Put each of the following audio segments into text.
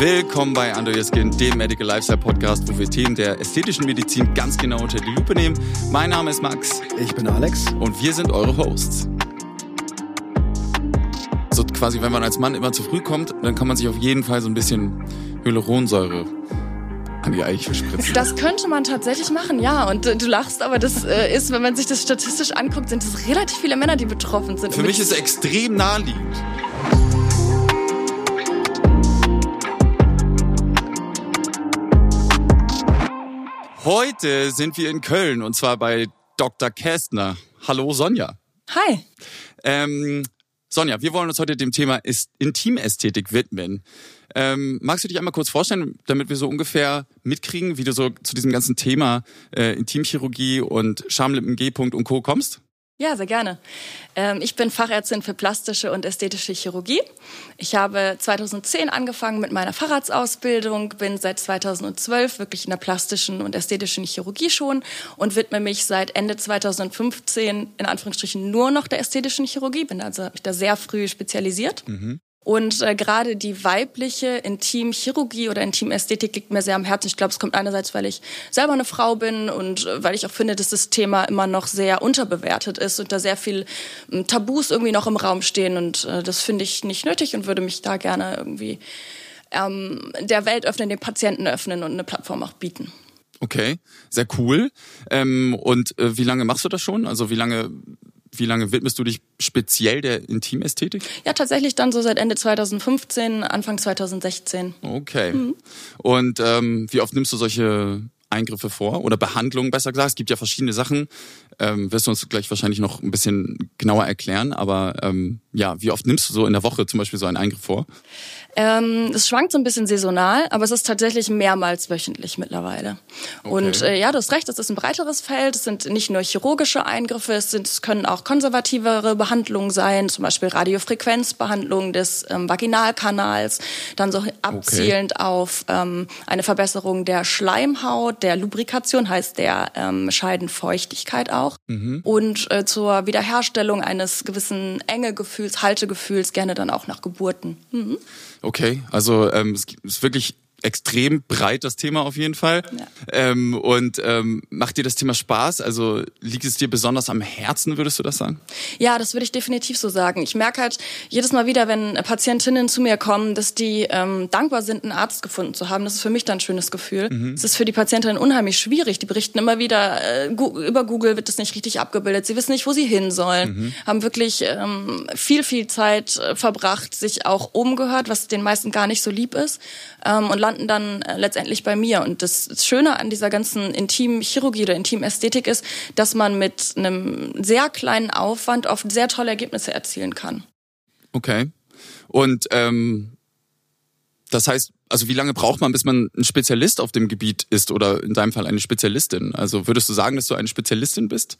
Willkommen bei Under Your Skin, dem Medical Lifestyle Podcast, wo wir Themen der ästhetischen Medizin ganz genau unter die Lupe nehmen. Mein Name ist Max. Ich bin Alex. Und wir sind eure Hosts. So quasi, wenn man als Mann immer zu früh kommt, dann kann man sich auf jeden Fall so ein bisschen Hyaluronsäure an die Eichel spritzen. Das könnte man tatsächlich machen, ja. Und äh, du lachst, aber das äh, ist, wenn man sich das statistisch anguckt, sind es relativ viele Männer, die betroffen sind. Für mich ist es extrem naheliegend. Heute sind wir in Köln und zwar bei Dr. Kästner. Hallo Sonja. Hi. Ähm, Sonja, wir wollen uns heute dem Thema Intimästhetik widmen. Ähm, magst du dich einmal kurz vorstellen, damit wir so ungefähr mitkriegen, wie du so zu diesem ganzen Thema äh, Intimchirurgie und Schamlippen, G-Punkt und Co. kommst? Ja, sehr gerne. Ähm, ich bin Fachärztin für plastische und ästhetische Chirurgie. Ich habe 2010 angefangen mit meiner Facharztausbildung, bin seit 2012 wirklich in der plastischen und ästhetischen Chirurgie schon und widme mich seit Ende 2015 in Anführungsstrichen nur noch der ästhetischen Chirurgie, bin also mich da sehr früh spezialisiert. Mhm. Und äh, gerade die weibliche Intimchirurgie oder Intimästhetik liegt mir sehr am Herzen. Ich glaube, es kommt einerseits, weil ich selber eine Frau bin und äh, weil ich auch finde, dass das Thema immer noch sehr unterbewertet ist und da sehr viel äh, Tabus irgendwie noch im Raum stehen. Und äh, das finde ich nicht nötig und würde mich da gerne irgendwie ähm, der Welt öffnen, den Patienten öffnen und eine Plattform auch bieten. Okay, sehr cool. Ähm, und äh, wie lange machst du das schon? Also wie lange wie lange widmest du dich speziell der Intimästhetik? Ja, tatsächlich dann so seit Ende 2015, Anfang 2016. Okay. Mhm. Und ähm, wie oft nimmst du solche Eingriffe vor oder Behandlungen, besser gesagt? Es gibt ja verschiedene Sachen. Ähm, wirst du uns gleich wahrscheinlich noch ein bisschen genauer erklären. Aber ähm, ja, wie oft nimmst du so in der Woche zum Beispiel so einen Eingriff vor? Ähm, es schwankt so ein bisschen saisonal, aber es ist tatsächlich mehrmals wöchentlich mittlerweile. Okay. Und äh, ja, du hast recht, es ist ein breiteres Feld. Es sind nicht nur chirurgische Eingriffe, es, sind, es können auch konservativere Behandlungen sein, zum Beispiel Radiofrequenzbehandlung des ähm, Vaginalkanals, dann so abzielend okay. auf ähm, eine Verbesserung der Schleimhaut, der Lubrikation, heißt der ähm, Scheidenfeuchtigkeit auch. Mhm. Und äh, zur Wiederherstellung eines gewissen Engegefühls, Haltegefühls, gerne dann auch nach Geburten. Mhm. Okay, also ähm, es ist wirklich extrem breit das Thema auf jeden Fall. Ja. Ähm, und ähm, macht dir das Thema Spaß? Also liegt es dir besonders am Herzen, würdest du das sagen? Ja, das würde ich definitiv so sagen. Ich merke halt jedes Mal wieder, wenn Patientinnen zu mir kommen, dass die ähm, dankbar sind, einen Arzt gefunden zu haben. Das ist für mich dann ein schönes Gefühl. Mhm. Es ist für die Patientinnen unheimlich schwierig. Die berichten immer wieder, äh, über Google wird das nicht richtig abgebildet. Sie wissen nicht, wo sie hin sollen. Mhm. Haben wirklich ähm, viel, viel Zeit äh, verbracht, sich auch umgehört, was den meisten gar nicht so lieb ist. Ähm, und landen dann äh, letztendlich bei mir. Und das Schöne an dieser ganzen Intimchirurgie oder Intimästhetik ist, dass man mit einem sehr kleinen Aufwand oft sehr tolle Ergebnisse erzielen kann. Okay. Und ähm, das heißt, also wie lange braucht man, bis man ein Spezialist auf dem Gebiet ist oder in deinem Fall eine Spezialistin? Also würdest du sagen, dass du eine Spezialistin bist?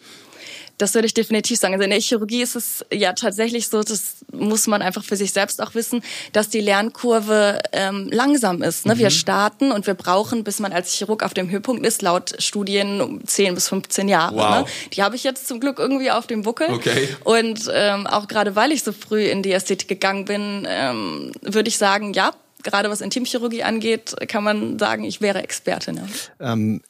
Das würde ich definitiv sagen. Also in der Chirurgie ist es ja tatsächlich so, das muss man einfach für sich selbst auch wissen, dass die Lernkurve ähm, langsam ist. Ne? Mhm. Wir starten und wir brauchen, bis man als Chirurg auf dem Höhepunkt ist, laut Studien um 10 bis 15 Jahre. Ne? Wow. Ne? Die habe ich jetzt zum Glück irgendwie auf dem Buckel. Okay. Und ähm, auch gerade weil ich so früh in die Ästhetik gegangen bin, ähm, würde ich sagen, ja, gerade was Intimchirurgie angeht, kann man sagen, ich wäre Expertin. Ja. Ähm,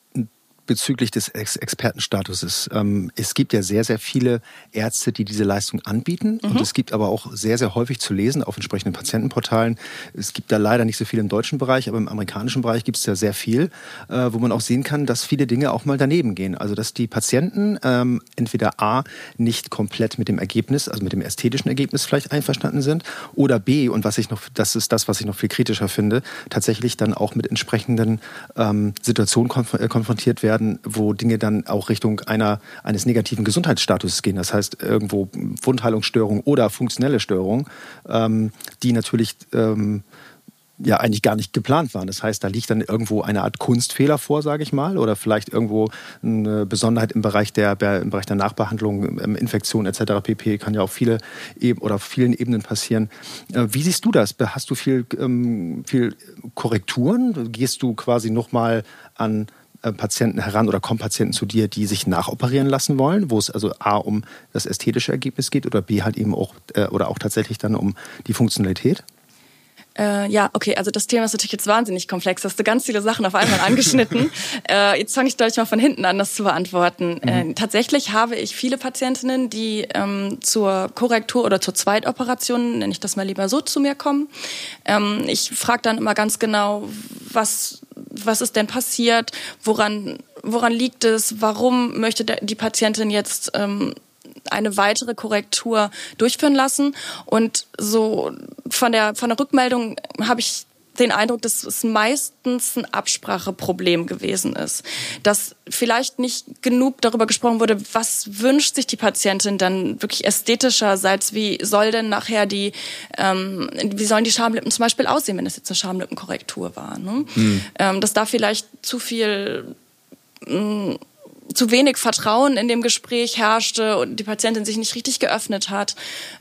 bezüglich des Ex Expertenstatuses. Ähm, es gibt ja sehr, sehr viele Ärzte, die diese Leistung anbieten. Mhm. Und es gibt aber auch sehr, sehr häufig zu lesen auf entsprechenden Patientenportalen. Es gibt da leider nicht so viel im deutschen Bereich, aber im amerikanischen Bereich gibt es ja sehr viel, äh, wo man auch sehen kann, dass viele Dinge auch mal daneben gehen. Also dass die Patienten ähm, entweder A nicht komplett mit dem Ergebnis, also mit dem ästhetischen Ergebnis vielleicht einverstanden sind, oder B, und was ich noch, das ist das, was ich noch viel kritischer finde, tatsächlich dann auch mit entsprechenden ähm, Situationen konf äh, konfrontiert werden, werden, wo Dinge dann auch Richtung einer, eines negativen Gesundheitsstatus gehen. Das heißt, irgendwo Wundheilungsstörung oder funktionelle Störung, ähm, die natürlich ähm, ja eigentlich gar nicht geplant waren. Das heißt, da liegt dann irgendwo eine Art Kunstfehler vor, sage ich mal, oder vielleicht irgendwo eine Besonderheit im Bereich der, im Bereich der Nachbehandlung, ähm, Infektion etc. pp. kann ja auf viele oder auf vielen Ebenen passieren. Äh, wie siehst du das? Hast du viel, ähm, viel Korrekturen? Gehst du quasi nochmal an Patienten heran oder kommen Patienten zu dir, die sich nachoperieren lassen wollen, wo es also A um das ästhetische Ergebnis geht oder B halt eben auch äh, oder auch tatsächlich dann um die Funktionalität? Äh, ja, okay, also das Thema ist natürlich jetzt wahnsinnig komplex. Hast du ganz viele Sachen auf einmal angeschnitten. äh, jetzt fange ich gleich mal von hinten an, das zu beantworten. Mhm. Äh, tatsächlich habe ich viele Patientinnen, die ähm, zur Korrektur oder zur Zweitoperation, nenne ich das mal lieber so, zu mir kommen. Ähm, ich frage dann immer ganz genau, was was ist denn passiert, woran, woran liegt es, warum möchte die Patientin jetzt ähm, eine weitere Korrektur durchführen lassen. Und so von der, von der Rückmeldung habe ich den Eindruck, dass es meistens ein Abspracheproblem gewesen ist. Dass vielleicht nicht genug darüber gesprochen wurde, was wünscht sich die Patientin dann wirklich ästhetischerseits, wie soll denn nachher die, ähm, wie sollen die Schamlippen zum Beispiel aussehen, wenn es jetzt eine Schamlippenkorrektur war. Ne? Mhm. Ähm, dass da vielleicht zu viel mh, mm, zu wenig Vertrauen in dem Gespräch herrschte und die Patientin sich nicht richtig geöffnet hat.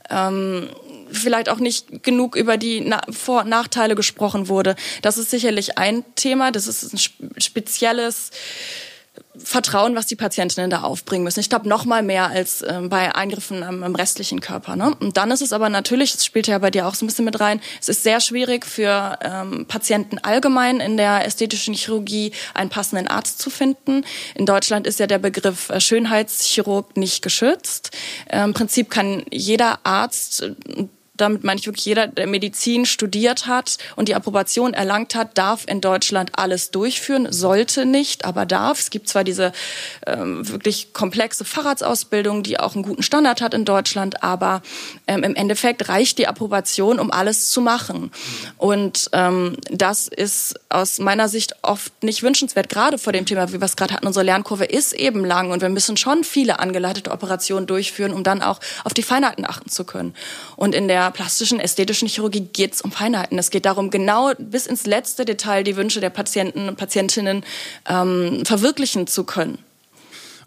Ähm, vielleicht auch nicht genug über die Na Vor- und Nachteile gesprochen wurde. Das ist sicherlich ein Thema. Das ist ein spezielles Vertrauen, was die Patientinnen da aufbringen müssen. Ich glaube noch mal mehr als ähm, bei Eingriffen am, am, restlichen Körper. Ne? Und dann ist es aber natürlich, das spielt ja bei dir auch so ein bisschen mit rein, es ist sehr schwierig für ähm, Patienten allgemein in der ästhetischen Chirurgie einen passenden Arzt zu finden. In Deutschland ist ja der Begriff äh, Schönheitschirurg nicht geschützt. Äh, Im Prinzip kann jeder Arzt damit meine ich wirklich jeder, der Medizin studiert hat und die Approbation erlangt hat, darf in Deutschland alles durchführen, sollte nicht, aber darf. Es gibt zwar diese ähm, wirklich komplexe Fahrradsausbildung, die auch einen guten Standard hat in Deutschland, aber ähm, im Endeffekt reicht die Approbation, um alles zu machen. Und ähm, das ist aus meiner Sicht oft nicht wünschenswert, gerade vor dem Thema, wie wir es gerade hatten. Unsere Lernkurve ist eben lang und wir müssen schon viele angeleitete Operationen durchführen, um dann auch auf die Feinheiten achten zu können. Und in der plastischen, ästhetischen Chirurgie geht es um Feinheiten. Es geht darum, genau bis ins letzte Detail die Wünsche der Patienten und Patientinnen ähm, verwirklichen zu können.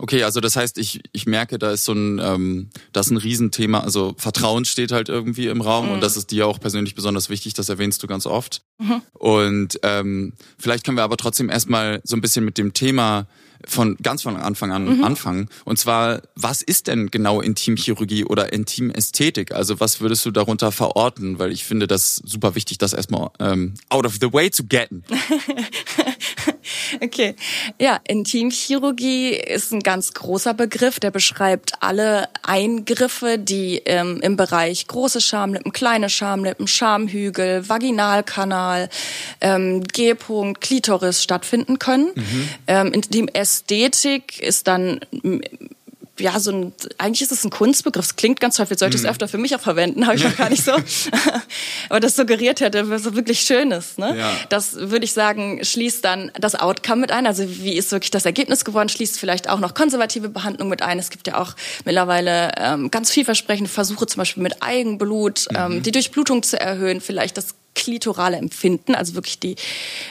Okay, also das heißt, ich, ich merke, da ist so ein, ähm, das ist ein Riesenthema. Also Vertrauen steht halt irgendwie im Raum mhm. und das ist dir auch persönlich besonders wichtig, das erwähnst du ganz oft. Mhm. Und ähm, vielleicht können wir aber trotzdem erstmal so ein bisschen mit dem Thema von ganz von Anfang an mhm. anfangen. Und zwar, was ist denn genau Intimchirurgie oder Intimästhetik? Also was würdest du darunter verorten? Weil ich finde das super wichtig, das erstmal ähm, out of the way zu getten. okay. Ja, Intimchirurgie ist ein ganz großer Begriff, der beschreibt alle Eingriffe, die ähm, im Bereich große Schamlippen, kleine Schamlippen, Schamhügel, Vaginalkanal, ähm, G-Punkt, Klitoris stattfinden können. Mhm. Ähm, Ästhetik ist dann ja, so ein, eigentlich ist es ein Kunstbegriff. Es klingt ganz vielleicht sollte ich es mhm. öfter für mich auch verwenden, habe ich noch gar nicht so. Aber das suggeriert hätte, was so wirklich schön ist. Ne? Ja. Das würde ich sagen, schließt dann das Outcome mit ein. Also wie ist wirklich das Ergebnis geworden, schließt vielleicht auch noch konservative Behandlung mit ein. Es gibt ja auch mittlerweile ähm, ganz vielversprechende Versuche, zum Beispiel mit Eigenblut, ähm, mhm. die Durchblutung zu erhöhen, vielleicht das klitorale Empfinden, also wirklich die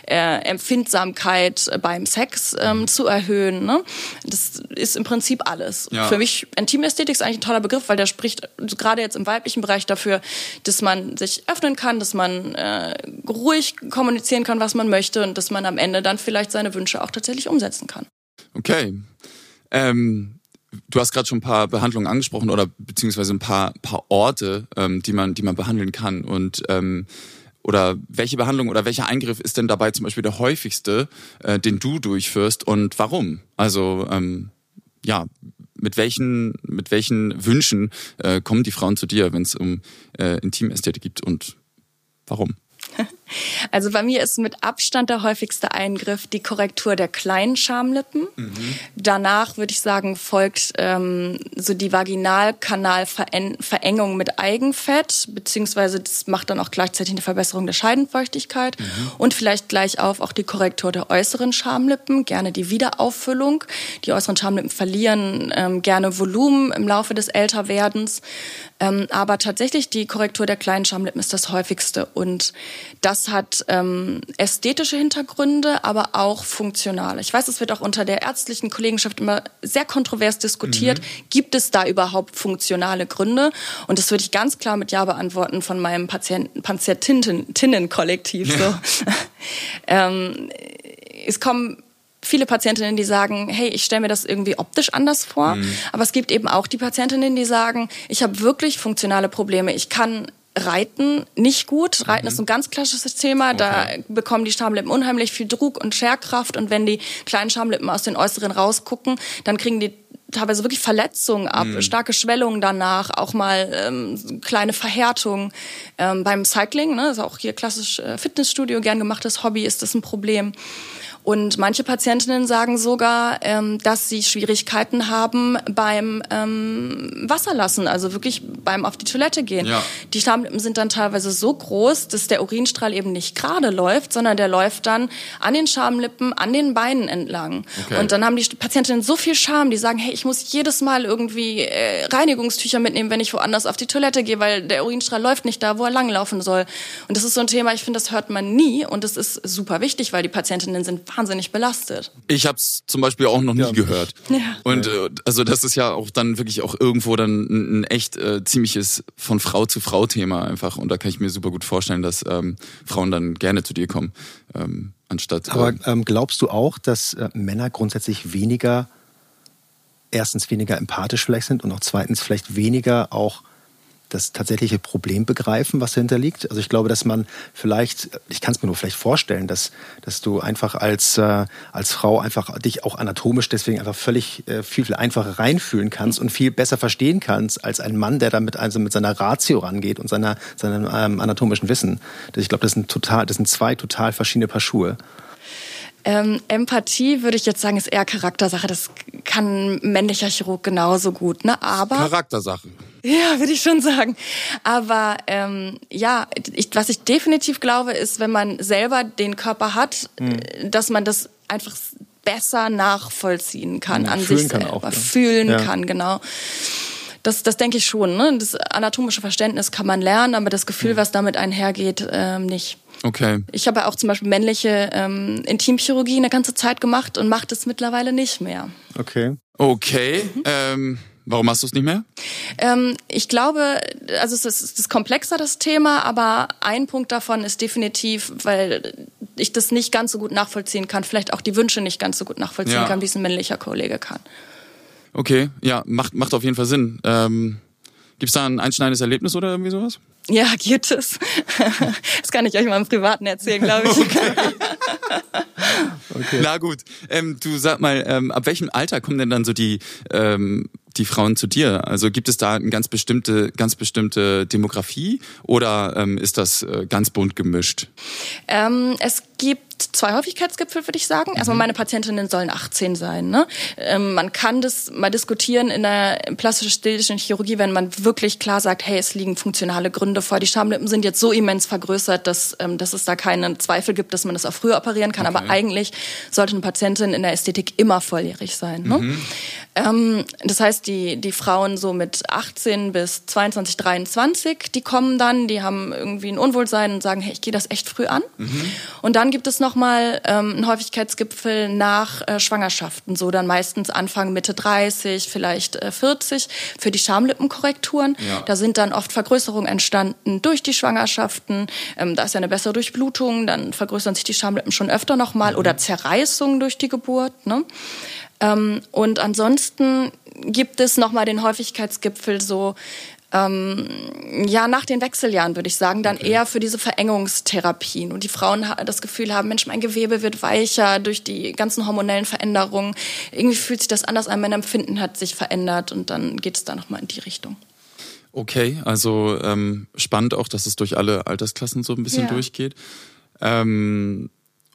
äh, Empfindsamkeit beim Sex ähm, zu erhöhen. Ne? Das ist im Prinzip alles. Ja. Für mich Intimästhetik ist eigentlich ein toller Begriff, weil der spricht gerade jetzt im weiblichen Bereich dafür, dass man sich öffnen kann, dass man äh, ruhig kommunizieren kann, was man möchte und dass man am Ende dann vielleicht seine Wünsche auch tatsächlich umsetzen kann. Okay. Ähm Du hast gerade schon ein paar Behandlungen angesprochen oder beziehungsweise ein paar, paar Orte, ähm, die man, die man behandeln kann. Und ähm, oder welche Behandlung oder welcher Eingriff ist denn dabei zum Beispiel der häufigste, äh, den du durchführst und warum? Also ähm, ja, mit welchen mit welchen Wünschen äh, kommen die Frauen zu dir, wenn es um äh, Intimästhetik geht und warum? Also bei mir ist mit Abstand der häufigste Eingriff die Korrektur der kleinen Schamlippen. Mhm. Danach würde ich sagen, folgt ähm, so die Vaginalkanalverengung mit Eigenfett, beziehungsweise das macht dann auch gleichzeitig eine Verbesserung der Scheidenfeuchtigkeit. Mhm. Und vielleicht gleich auf auch die Korrektur der äußeren Schamlippen, gerne die Wiederauffüllung. Die äußeren Schamlippen verlieren ähm, gerne Volumen im Laufe des Älterwerdens. Ähm, aber tatsächlich die Korrektur der kleinen Schamlippen ist das häufigste. Und das hat ähm, ästhetische Hintergründe, aber auch funktionale. Ich weiß, es wird auch unter der ärztlichen Kollegenschaft immer sehr kontrovers diskutiert. Mhm. Gibt es da überhaupt funktionale Gründe? Und das würde ich ganz klar mit Ja beantworten von meinem Patienten, Patientinnen-Kollektiv. Ja. So. ähm, es kommen viele Patientinnen, die sagen, hey, ich stelle mir das irgendwie optisch anders vor. Mhm. Aber es gibt eben auch die Patientinnen, die sagen, ich habe wirklich funktionale Probleme. Ich kann Reiten nicht gut. Reiten mhm. ist ein ganz klassisches Thema. Okay. Da bekommen die Schamlippen unheimlich viel Druck und Scherkraft. Und wenn die kleinen Schamlippen aus den Äußeren rausgucken, dann kriegen die teilweise wirklich Verletzungen ab, mhm. starke Schwellungen danach, auch mal ähm, kleine Verhärtungen. Ähm, beim Cycling, ne, ist auch hier klassisch äh, Fitnessstudio, gern gemachtes Hobby, ist das ein Problem. Und manche Patientinnen sagen sogar, ähm, dass sie Schwierigkeiten haben beim ähm, Wasserlassen, also wirklich beim auf die Toilette gehen. Ja. Die Schamlippen sind dann teilweise so groß, dass der Urinstrahl eben nicht gerade läuft, sondern der läuft dann an den Schamlippen, an den Beinen entlang. Okay. Und dann haben die Patientinnen so viel Scham, die sagen, hey, ich muss jedes Mal irgendwie äh, Reinigungstücher mitnehmen, wenn ich woanders auf die Toilette gehe, weil der Urinstrahl läuft nicht da, wo er langlaufen soll. Und das ist so ein Thema, ich finde, das hört man nie und das ist super wichtig, weil die Patientinnen sind wahnsinnig belastet. Ich habe es zum Beispiel auch noch nie ja. gehört. Ja. Und äh, also das ist ja auch dann wirklich auch irgendwo dann ein, ein echt äh, ziemliches von Frau zu Frau Thema einfach. Und da kann ich mir super gut vorstellen, dass ähm, Frauen dann gerne zu dir kommen, ähm, anstatt. Aber ähm glaubst du auch, dass äh, Männer grundsätzlich weniger erstens weniger empathisch vielleicht sind und auch zweitens vielleicht weniger auch das tatsächliche Problem begreifen, was dahinter liegt. Also ich glaube, dass man vielleicht, ich kann es mir nur vielleicht vorstellen, dass, dass du einfach als, äh, als Frau einfach dich auch anatomisch deswegen einfach völlig äh, viel, viel einfacher reinfühlen kannst und viel besser verstehen kannst als ein Mann, der da mit, also mit seiner Ratio rangeht und seiner, seinem ähm, anatomischen Wissen. Ich glaube, das sind total, das sind zwei total verschiedene Paar Schuhe. Ähm, Empathie würde ich jetzt sagen, ist eher Charaktersache. Das kann ein männlicher Chirurg genauso gut. Ne? Aber Charaktersache. Ja, würde ich schon sagen. Aber ähm, ja, ich, was ich definitiv glaube, ist, wenn man selber den Körper hat, mhm. dass man das einfach besser nachvollziehen kann ja, an sich selber, kann auch, fühlen ja. kann, genau. Das, das denke ich schon. Ne? Das anatomische Verständnis kann man lernen, aber das Gefühl, mhm. was damit einhergeht, ähm, nicht. Okay. Ich habe auch zum Beispiel männliche ähm, Intimchirurgie eine ganze Zeit gemacht und mache das mittlerweile nicht mehr. Okay. Okay. Mhm. Ähm, warum hast du es nicht mehr? Ähm, ich glaube, also es ist, es ist komplexer das Thema, aber ein Punkt davon ist definitiv, weil ich das nicht ganz so gut nachvollziehen kann, vielleicht auch die Wünsche nicht ganz so gut nachvollziehen ja. kann, wie es ein männlicher Kollege kann. Okay, ja, macht, macht auf jeden Fall Sinn. Ähm, Gibt es da ein einschneidendes Erlebnis oder irgendwie sowas? Ja, gibt es. Das kann ich euch mal im Privaten erzählen, glaube ich. Okay. okay. Na gut. Ähm, du sag mal, ähm, ab welchem Alter kommen denn dann so die ähm, die Frauen zu dir? Also gibt es da eine ganz bestimmte, ganz bestimmte Demografie oder ähm, ist das äh, ganz bunt gemischt? Ähm, es gibt zwei Häufigkeitsgipfel, würde ich sagen. Erstmal mhm. meine Patientinnen sollen 18 sein. Ne? Ähm, man kann das mal diskutieren in der plastisch-stilischen Chirurgie, wenn man wirklich klar sagt, hey, es liegen funktionale Gründe vor. Die Schamlippen sind jetzt so immens vergrößert, dass, ähm, dass es da keinen Zweifel gibt, dass man das auch früher operieren kann. Okay. Aber eigentlich sollte eine Patientin in der Ästhetik immer volljährig sein. Ne? Mhm. Ähm, das heißt, die, die Frauen so mit 18 bis 22, 23, die kommen dann, die haben irgendwie ein Unwohlsein und sagen, hey, ich gehe das echt früh an. Mhm. Und dann gibt es nochmal ähm, einen Häufigkeitsgipfel nach äh, Schwangerschaften, so dann meistens Anfang, Mitte 30, vielleicht äh, 40 für die Schamlippenkorrekturen. Ja. Da sind dann oft Vergrößerungen entstanden durch die Schwangerschaften. Ähm, da ist ja eine bessere Durchblutung, dann vergrößern sich die Schamlippen schon öfter nochmal mhm. oder Zerreißungen durch die Geburt. Ne? Ähm, und ansonsten gibt es nochmal den Häufigkeitsgipfel so ähm, ja, nach den Wechseljahren würde ich sagen, dann okay. eher für diese Verengungstherapien. Und die Frauen das Gefühl haben, Mensch, mein Gewebe wird weicher durch die ganzen hormonellen Veränderungen. Irgendwie fühlt sich das anders an, mein Empfinden hat sich verändert und dann geht es da nochmal in die Richtung. Okay, also ähm, spannend auch, dass es durch alle Altersklassen so ein bisschen ja. durchgeht. Ähm,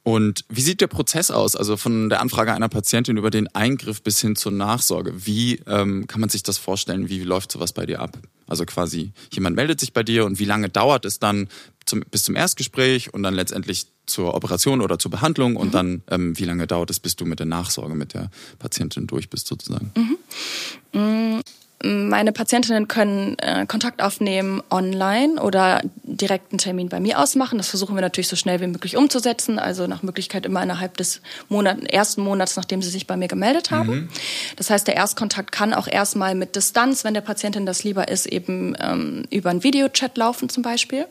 und wie sieht der Prozess aus? Also von der Anfrage einer Patientin über den Eingriff bis hin zur Nachsorge. Wie ähm, kann man sich das vorstellen? Wie läuft sowas bei dir ab? Also quasi jemand meldet sich bei dir und wie lange dauert es dann zum, bis zum Erstgespräch und dann letztendlich zur Operation oder zur Behandlung und mhm. dann ähm, wie lange dauert es, bis du mit der Nachsorge mit der Patientin durch bist sozusagen? Mhm. Meine Patientinnen können äh, Kontakt aufnehmen online oder direkt einen Termin bei mir ausmachen. Das versuchen wir natürlich so schnell wie möglich umzusetzen. Also nach Möglichkeit immer innerhalb des Monat, ersten Monats, nachdem sie sich bei mir gemeldet haben. Mhm. Das heißt, der Erstkontakt kann auch erstmal mit Distanz, wenn der Patientin das lieber ist, eben ähm, über einen Videochat laufen zum Beispiel.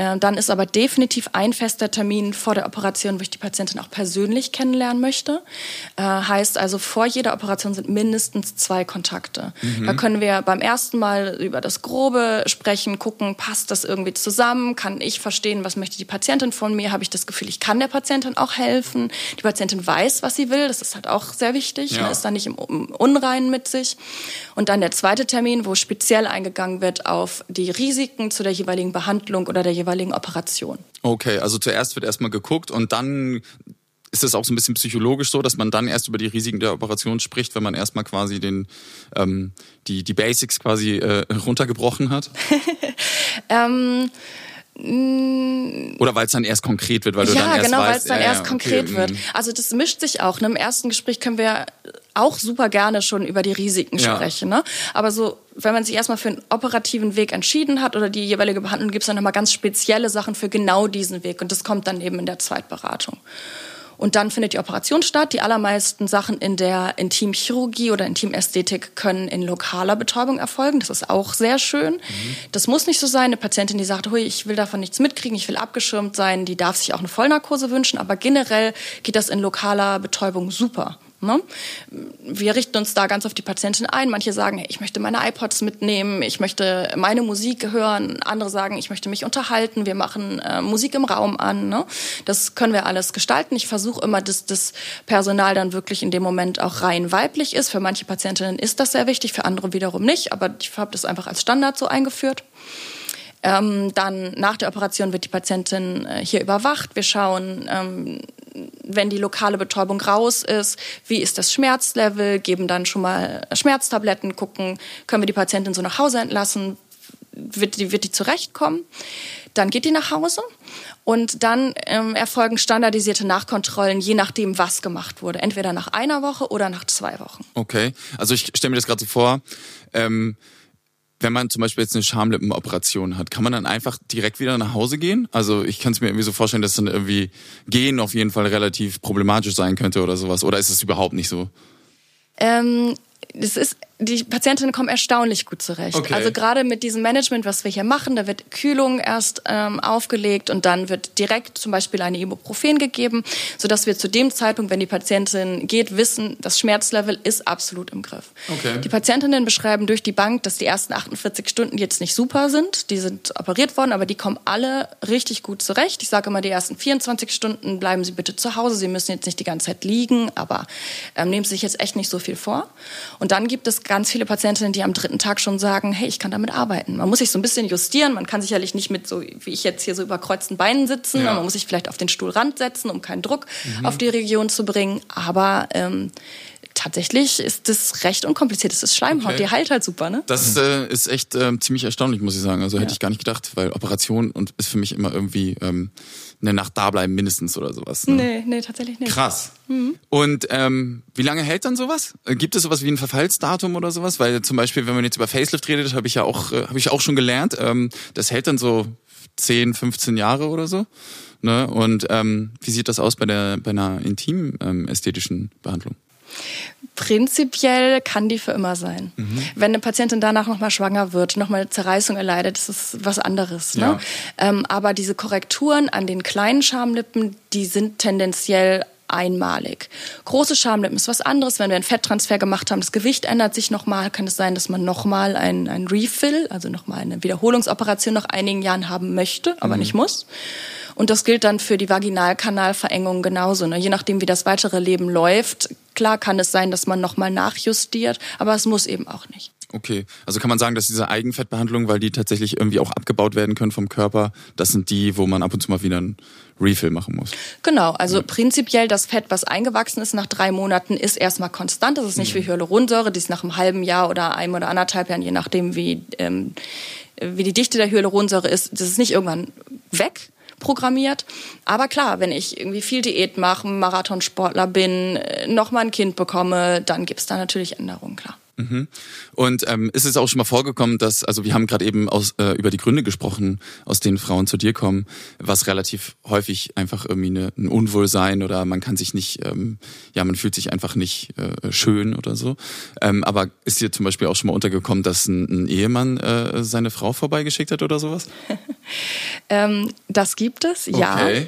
Äh, dann ist aber definitiv ein fester Termin vor der Operation, wo ich die Patientin auch persönlich kennenlernen möchte. Äh, heißt also, vor jeder Operation sind mindestens zwei Kontakte. Mhm Da können wir beim ersten Mal über das Grobe sprechen, gucken, passt das irgendwie zusammen? Kann ich verstehen, was möchte die Patientin von mir? Habe ich das Gefühl, ich kann der Patientin auch helfen? Die Patientin weiß, was sie will. Das ist halt auch sehr wichtig. Ja. Ist da nicht im Unreinen mit sich. Und dann der zweite Termin, wo speziell eingegangen wird auf die Risiken zu der jeweiligen Behandlung oder der jeweiligen Operation. Okay, also zuerst wird erstmal geguckt und dann ist es auch so ein bisschen psychologisch so, dass man dann erst über die Risiken der Operation spricht, wenn man erstmal quasi den ähm, die die Basics quasi äh, runtergebrochen hat? ähm, oder weil es dann erst konkret wird, weil du ja, dann erst genau, weißt, weil es dann ja, erst okay, konkret mhm. wird. Also das mischt sich auch. Ne? Im ersten Gespräch können wir auch super gerne schon über die Risiken ja. sprechen. Ne? Aber so, wenn man sich erstmal für einen operativen Weg entschieden hat oder die jeweilige Behandlung, gibt es dann nochmal ganz spezielle Sachen für genau diesen Weg. Und das kommt dann eben in der Zweitberatung. Und dann findet die Operation statt. Die allermeisten Sachen in der Intimchirurgie oder Intimästhetik können in lokaler Betäubung erfolgen. Das ist auch sehr schön. Mhm. Das muss nicht so sein. Eine Patientin, die sagt, hui, ich will davon nichts mitkriegen, ich will abgeschirmt sein, die darf sich auch eine Vollnarkose wünschen. Aber generell geht das in lokaler Betäubung super. Ne? Wir richten uns da ganz auf die Patientin ein. Manche sagen, hey, ich möchte meine iPods mitnehmen, ich möchte meine Musik hören. Andere sagen, ich möchte mich unterhalten. Wir machen äh, Musik im Raum an. Ne? Das können wir alles gestalten. Ich versuche immer, dass das Personal dann wirklich in dem Moment auch rein weiblich ist. Für manche Patientinnen ist das sehr wichtig, für andere wiederum nicht. Aber ich habe das einfach als Standard so eingeführt. Ähm, dann nach der Operation wird die Patientin äh, hier überwacht. Wir schauen, ähm, wenn die lokale Betäubung raus ist, wie ist das Schmerzlevel, geben dann schon mal Schmerztabletten, gucken, können wir die Patientin so nach Hause entlassen, wird die, wird die zurechtkommen. Dann geht die nach Hause und dann ähm, erfolgen standardisierte Nachkontrollen, je nachdem, was gemacht wurde. Entweder nach einer Woche oder nach zwei Wochen. Okay, also ich stelle mir das gerade so vor. Ähm wenn man zum Beispiel jetzt eine Schamlippenoperation hat, kann man dann einfach direkt wieder nach Hause gehen? Also ich kann es mir irgendwie so vorstellen, dass dann irgendwie Gehen auf jeden Fall relativ problematisch sein könnte oder sowas. Oder ist es überhaupt nicht so? Ähm, es ist die Patientinnen kommen erstaunlich gut zurecht. Okay. Also gerade mit diesem Management, was wir hier machen, da wird Kühlung erst ähm, aufgelegt und dann wird direkt zum Beispiel eine Ibuprofen gegeben, sodass wir zu dem Zeitpunkt, wenn die Patientin geht, wissen, das Schmerzlevel ist absolut im Griff. Okay. Die Patientinnen beschreiben durch die Bank, dass die ersten 48 Stunden jetzt nicht super sind. Die sind operiert worden, aber die kommen alle richtig gut zurecht. Ich sage immer, die ersten 24 Stunden bleiben Sie bitte zu Hause. Sie müssen jetzt nicht die ganze Zeit liegen, aber ähm, nehmen Sie sich jetzt echt nicht so viel vor. Und dann gibt es ganz viele Patientinnen, die am dritten Tag schon sagen, hey, ich kann damit arbeiten. Man muss sich so ein bisschen justieren. Man kann sicherlich nicht mit so, wie ich jetzt hier so überkreuzten Beinen sitzen. Ja. Man muss sich vielleicht auf den Stuhlrand setzen, um keinen Druck mhm. auf die Region zu bringen. Aber ähm, tatsächlich ist das recht unkompliziert. Das ist Schleimhaut, okay. die heilt halt super, ne? Das äh, ist echt äh, ziemlich erstaunlich, muss ich sagen. Also hätte ja. ich gar nicht gedacht, weil Operation und ist für mich immer irgendwie ähm, eine Nacht da bleiben mindestens oder sowas. Ne? Nee, nee, tatsächlich nicht. Krass. Mhm. Und ähm, wie lange hält dann sowas? Äh, gibt es sowas wie ein Verfallsdatum oder sowas? Weil zum Beispiel, wenn man jetzt über Facelift redet, habe ich ja auch, äh, habe ich auch schon gelernt, ähm, das hält dann so 10, 15 Jahre oder so. Ne? Und ähm, wie sieht das aus bei der bei einer intim ähm, ästhetischen Behandlung? Prinzipiell kann die für immer sein. Mhm. Wenn eine Patientin danach nochmal schwanger wird, nochmal eine Zerreißung erleidet, das ist was anderes. Ne? Ja. Ähm, aber diese Korrekturen an den kleinen Schamlippen, die sind tendenziell einmalig. Große Schamlippen ist was anderes. Wenn wir einen Fetttransfer gemacht haben, das Gewicht ändert sich nochmal, kann es sein, dass man nochmal ein, ein Refill, also nochmal eine Wiederholungsoperation nach einigen Jahren haben möchte, aber mhm. nicht muss. Und das gilt dann für die Vaginalkanalverengung genauso. Ne? Je nachdem, wie das weitere Leben läuft, klar kann es sein, dass man nochmal nachjustiert, aber es muss eben auch nicht. Okay, also kann man sagen, dass diese Eigenfettbehandlungen, weil die tatsächlich irgendwie auch abgebaut werden können vom Körper, das sind die, wo man ab und zu mal wieder einen Refill machen muss. Genau, also ja. prinzipiell das Fett, was eingewachsen ist nach drei Monaten, ist erstmal konstant. Das ist nicht mhm. wie Hyaluronsäure, die ist nach einem halben Jahr oder einem oder anderthalb Jahren, je nachdem wie, ähm, wie die Dichte der Hyaluronsäure ist, das ist nicht irgendwann weg programmiert. Aber klar, wenn ich irgendwie viel Diät mache, Marathonsportler bin, äh, noch mal ein Kind bekomme, dann gibt es da natürlich Änderungen, klar. Mhm. Und ähm, ist es auch schon mal vorgekommen, dass, also wir haben gerade eben aus, äh, über die Gründe gesprochen, aus denen Frauen zu dir kommen, was relativ häufig einfach irgendwie eine, ein Unwohlsein oder man kann sich nicht, ähm, ja, man fühlt sich einfach nicht äh, schön oder so. Ähm, aber ist dir zum Beispiel auch schon mal untergekommen, dass ein, ein Ehemann äh, seine Frau vorbeigeschickt hat oder sowas? ähm, das gibt es, ja. Okay.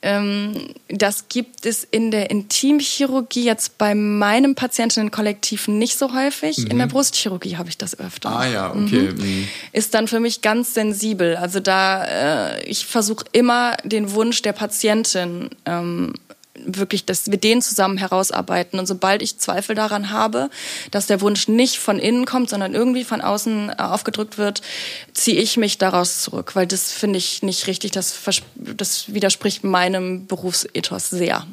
Das gibt es in der Intimchirurgie jetzt bei meinem Patientinnenkollektiv nicht so häufig. Mhm. In der mhm. Brustchirurgie habe ich das öfter. Ah ja, okay. Mhm. Mhm. Ist dann für mich ganz sensibel. Also da, äh, ich versuche immer den Wunsch der Patientin ähm, wirklich, dass wir den zusammen herausarbeiten. Und sobald ich Zweifel daran habe, dass der Wunsch nicht von innen kommt, sondern irgendwie von außen äh, aufgedrückt wird, ziehe ich mich daraus zurück, weil das finde ich nicht richtig. Das, das widerspricht meinem Berufsethos sehr.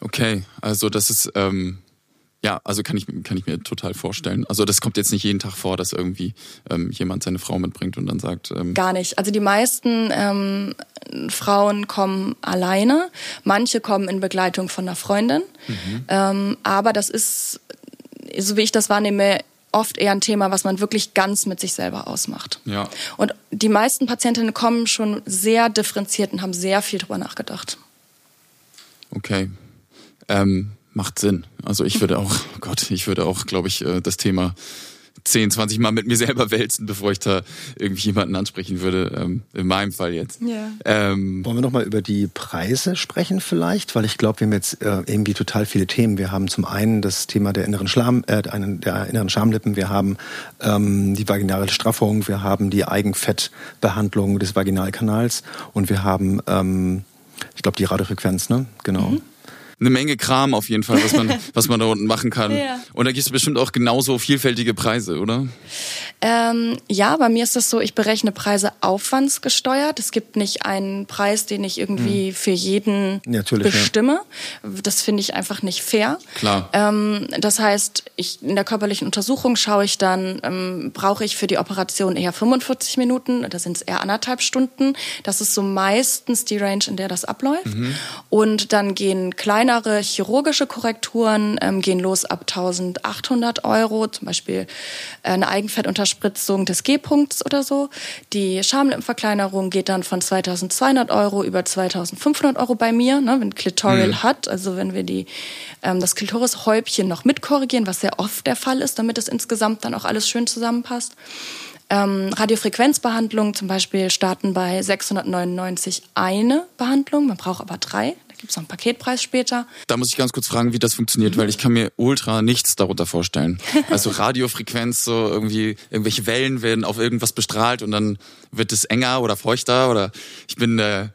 Okay, also das ist ähm, ja, also kann ich, kann ich mir total vorstellen. Also das kommt jetzt nicht jeden Tag vor, dass irgendwie ähm, jemand seine Frau mitbringt und dann sagt. Ähm Gar nicht. Also die meisten ähm, Frauen kommen alleine, manche kommen in Begleitung von einer Freundin. Mhm. Ähm, aber das ist, so wie ich das wahrnehme, oft eher ein Thema, was man wirklich ganz mit sich selber ausmacht. Ja. Und die meisten Patientinnen kommen schon sehr differenziert und haben sehr viel drüber nachgedacht. Okay. Ähm, macht Sinn. Also ich würde auch, oh Gott, ich würde auch, glaube ich, äh, das Thema 10, 20 Mal mit mir selber wälzen, bevor ich da irgendwie jemanden ansprechen würde. Ähm, in meinem Fall jetzt. Ja. Ähm, Wollen wir nochmal über die Preise sprechen vielleicht? Weil ich glaube, wir haben jetzt äh, irgendwie total viele Themen. Wir haben zum einen das Thema der inneren Schlam, äh, der inneren Schamlippen. Wir haben ähm, die vaginale Straffung. Wir haben die Eigenfettbehandlung des Vaginalkanals. Und wir haben, ähm, ich glaube, die Radiofrequenz, ne? Genau. Mhm eine Menge Kram auf jeden Fall, was man, was man da unten machen kann. Ja. Und da gibt es bestimmt auch genauso vielfältige Preise, oder? Ähm, ja, bei mir ist das so, ich berechne Preise aufwandsgesteuert. Es gibt nicht einen Preis, den ich irgendwie hm. für jeden Natürlich, bestimme. Ja. Das finde ich einfach nicht fair. Klar. Ähm, das heißt, ich, in der körperlichen Untersuchung schaue ich dann, ähm, brauche ich für die Operation eher 45 Minuten oder sind es eher anderthalb Stunden. Das ist so meistens die Range, in der das abläuft. Mhm. Und dann gehen kleinere chirurgische Korrekturen, ähm, gehen los ab 1800 Euro, zum Beispiel äh, eine Eigenfettuntersuchung Spritzung des G-Punkts oder so. Die Schamlippenverkleinerung geht dann von 2200 Euro über 2500 Euro bei mir, ne, wenn Clitorial mhm. hat, also wenn wir die, ähm, das Klitorishäubchen noch mitkorrigieren, was sehr oft der Fall ist, damit es insgesamt dann auch alles schön zusammenpasst. Ähm, Radiofrequenzbehandlungen zum Beispiel starten bei 699 eine Behandlung, man braucht aber drei gibt es noch einen Paketpreis später. Da muss ich ganz kurz fragen, wie das funktioniert, mhm. weil ich kann mir ultra nichts darunter vorstellen. Also Radiofrequenz, so irgendwie, irgendwelche Wellen werden auf irgendwas bestrahlt und dann wird es enger oder feuchter oder ich bin äh,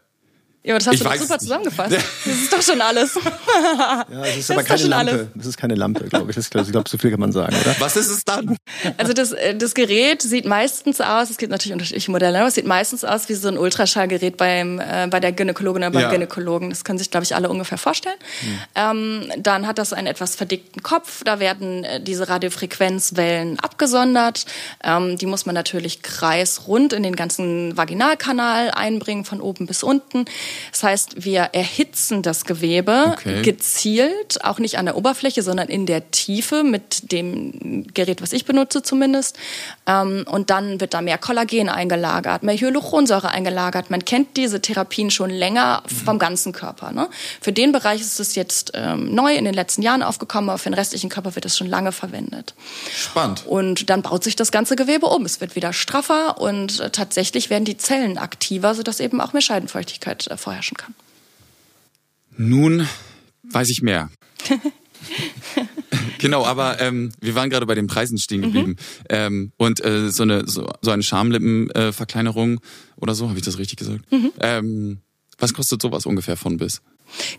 ja, aber das hast ich du doch super zusammengefasst. Das ist doch schon alles. Ja, es ist das aber ist keine Lampe. Alles. Das ist keine Lampe, glaube ich. Das, ich glaube, so viel kann man sagen, oder? Was ist es dann? Also das, äh, das Gerät sieht meistens aus, es gibt natürlich unterschiedliche Modelle, aber es sieht meistens aus wie so ein Ultraschallgerät beim, äh, bei der Gynäkologin oder beim ja. Gynäkologen. Das können sich, glaube ich, alle ungefähr vorstellen. Hm. Ähm, dann hat das einen etwas verdickten Kopf. Da werden äh, diese Radiofrequenzwellen abgesondert. Ähm, die muss man natürlich kreisrund in den ganzen Vaginalkanal einbringen, von oben bis unten. Das heißt, wir erhitzen das Gewebe okay. gezielt, auch nicht an der Oberfläche, sondern in der Tiefe mit dem Gerät, was ich benutze zumindest. Ähm, und dann wird da mehr Kollagen eingelagert, mehr Hyaluronsäure eingelagert. Man kennt diese Therapien schon länger vom ganzen Körper. Ne? Für den Bereich ist es jetzt ähm, neu in den letzten Jahren aufgekommen, aber für den restlichen Körper wird es schon lange verwendet. Spannend. Und dann baut sich das ganze Gewebe um. Es wird wieder straffer und äh, tatsächlich werden die Zellen aktiver, sodass eben auch mehr Scheidenfeuchtigkeit äh, vorherrschen kann. Nun weiß ich mehr. genau, aber ähm, wir waren gerade bei den Preisen stehen mhm. geblieben. Mhm. Ähm, und äh, so eine so, so eine Schamlippenverkleinerung äh, oder so, habe ich das richtig gesagt? Mhm. Ähm, was kostet sowas ungefähr von bis?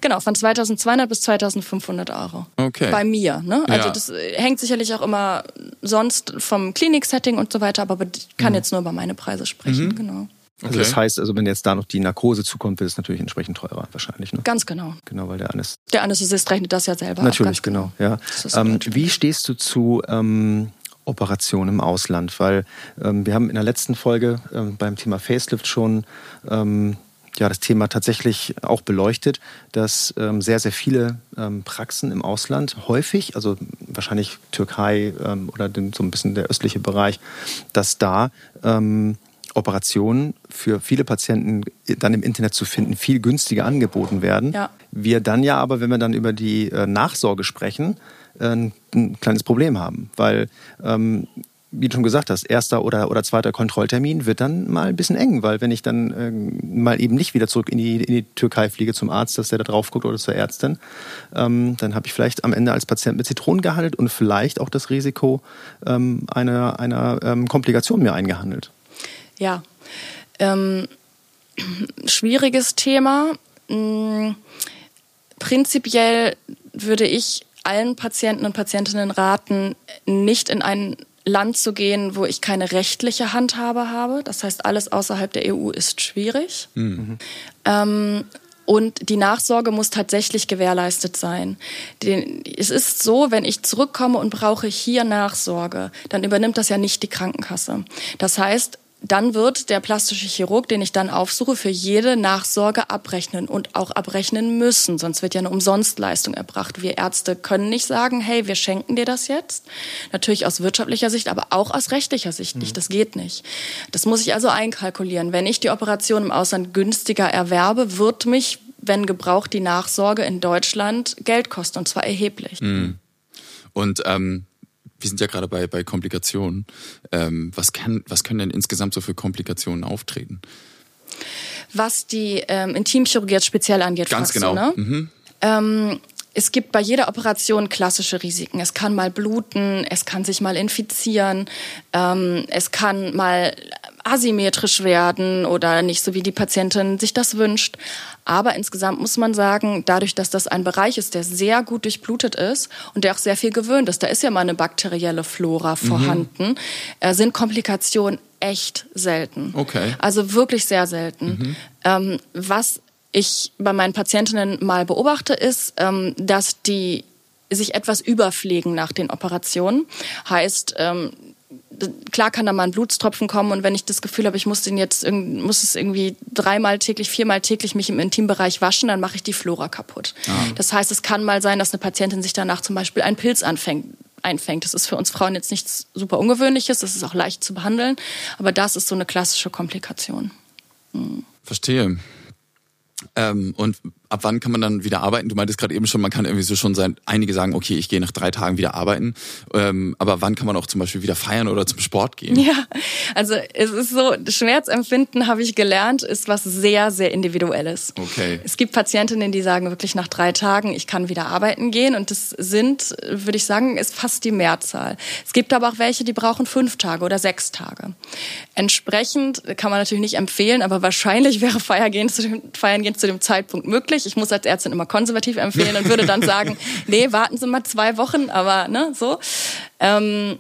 Genau, von 2200 bis 2500 Euro. Okay. Bei mir. Ne? Also ja. das äh, hängt sicherlich auch immer sonst vom Kliniksetting und so weiter, aber ich kann mhm. jetzt nur über meine Preise sprechen. Mhm. Genau. Also okay. das heißt, also wenn jetzt da noch die Narkose zukommt, wird es natürlich entsprechend teurer wahrscheinlich. Ne? Ganz genau. Genau, weil der Anästhesist... Der Anästhesist rechnet das ja selber Natürlich, genau. Genau, ja. Ähm, wie stehst du zu ähm, Operationen im Ausland? Weil ähm, wir haben in der letzten Folge ähm, beim Thema Facelift schon ähm, ja, das Thema tatsächlich auch beleuchtet, dass ähm, sehr, sehr viele ähm, Praxen im Ausland häufig, also wahrscheinlich Türkei ähm, oder den, so ein bisschen der östliche Bereich, dass da ähm, Operationen für viele Patienten dann im Internet zu finden, viel günstiger angeboten werden. Ja. Wir dann ja aber, wenn wir dann über die äh, Nachsorge sprechen, äh, ein kleines Problem haben, weil ähm, wie du schon gesagt hast, erster oder, oder zweiter Kontrolltermin wird dann mal ein bisschen eng, weil wenn ich dann äh, mal eben nicht wieder zurück in die, in die Türkei fliege zum Arzt, dass der da drauf guckt oder zur Ärztin, ähm, dann habe ich vielleicht am Ende als Patient mit Zitronen gehandelt und vielleicht auch das Risiko ähm, einer, einer ähm, Komplikation mir eingehandelt. Ja, ähm, schwieriges Thema. Hm, prinzipiell würde ich allen Patienten und Patientinnen raten, nicht in ein Land zu gehen, wo ich keine rechtliche Handhabe habe. Das heißt, alles außerhalb der EU ist schwierig. Mhm. Ähm, und die Nachsorge muss tatsächlich gewährleistet sein. es ist so, wenn ich zurückkomme und brauche hier Nachsorge, dann übernimmt das ja nicht die Krankenkasse. Das heißt, dann wird der plastische Chirurg, den ich dann aufsuche, für jede Nachsorge abrechnen und auch abrechnen müssen. Sonst wird ja eine Umsonstleistung erbracht. Wir Ärzte können nicht sagen, hey, wir schenken dir das jetzt. Natürlich aus wirtschaftlicher Sicht, aber auch aus rechtlicher Sicht nicht. Mhm. Das geht nicht. Das muss ich also einkalkulieren. Wenn ich die Operation im Ausland günstiger erwerbe, wird mich, wenn gebraucht, die Nachsorge in Deutschland Geld kosten und zwar erheblich. Mhm. Und ähm wir sind ja gerade bei, bei Komplikationen. Ähm, was, kann, was können denn insgesamt so für Komplikationen auftreten? Was die ähm, Intimchirurgie jetzt speziell angeht, ganz genau. Du, ne? mhm. ähm, es gibt bei jeder Operation klassische Risiken. Es kann mal bluten, es kann sich mal infizieren, ähm, es kann mal asymmetrisch werden oder nicht so, wie die Patientin sich das wünscht. Aber insgesamt muss man sagen, dadurch, dass das ein Bereich ist, der sehr gut durchblutet ist und der auch sehr viel gewöhnt ist, da ist ja mal eine bakterielle Flora mhm. vorhanden, äh, sind Komplikationen echt selten. Okay. Also wirklich sehr selten. Mhm. Ähm, was ich bei meinen Patientinnen mal beobachte, ist, ähm, dass die sich etwas überpflegen nach den Operationen. Heißt, ähm, klar kann da mal ein Blutstropfen kommen und wenn ich das Gefühl habe, ich muss den jetzt muss es irgendwie dreimal täglich, viermal täglich mich im Intimbereich waschen, dann mache ich die Flora kaputt. Ah. Das heißt, es kann mal sein, dass eine Patientin sich danach zum Beispiel einen Pilz anfängt, einfängt. Das ist für uns Frauen jetzt nichts super Ungewöhnliches, das ist auch leicht zu behandeln, aber das ist so eine klassische Komplikation. Hm. Verstehe. Ähm, und ab wann kann man dann wieder arbeiten? Du meintest gerade eben schon, man kann irgendwie so schon sein, einige sagen, okay, ich gehe nach drei Tagen wieder arbeiten. Ähm, aber wann kann man auch zum Beispiel wieder feiern oder zum Sport gehen? Ja, also es ist so, Schmerzempfinden habe ich gelernt, ist was sehr, sehr individuelles. Okay. Es gibt Patientinnen, die sagen wirklich nach drei Tagen, ich kann wieder arbeiten gehen. Und das sind, würde ich sagen, ist fast die Mehrzahl. Es gibt aber auch welche, die brauchen fünf Tage oder sechs Tage. Entsprechend kann man natürlich nicht empfehlen, aber wahrscheinlich wäre Feiern gehen zu dem, Feiern gehen zu dem Zeitpunkt möglich möglich. Ich muss als Ärztin immer konservativ empfehlen und würde dann sagen, nee, warten Sie mal zwei Wochen, aber ne, so. Ähm,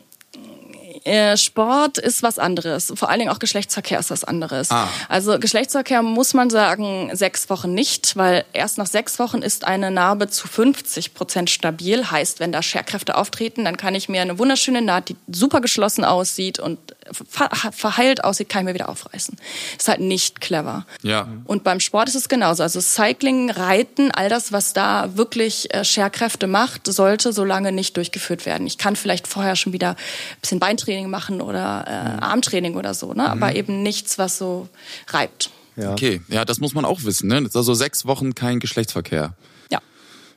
äh, Sport ist was anderes. Vor allen Dingen auch Geschlechtsverkehr ist was anderes. Ah. Also Geschlechtsverkehr muss man sagen, sechs Wochen nicht, weil erst nach sechs Wochen ist eine Narbe zu 50 Prozent stabil. Heißt, wenn da Scherkräfte auftreten, dann kann ich mir eine wunderschöne Naht, die super geschlossen aussieht und verheilt aussieht, kann ich mir wieder aufreißen. Das ist halt nicht clever. Ja. Und beim Sport ist es genauso. Also Cycling, Reiten, all das, was da wirklich äh, Scherkräfte macht, sollte so lange nicht durchgeführt werden. Ich kann vielleicht vorher schon wieder ein bisschen Beintraining machen oder äh, mhm. Armtraining oder so, ne? Mhm. aber eben nichts, was so reibt. Ja. Okay, ja, das muss man auch wissen. Ne? Also sechs Wochen kein Geschlechtsverkehr.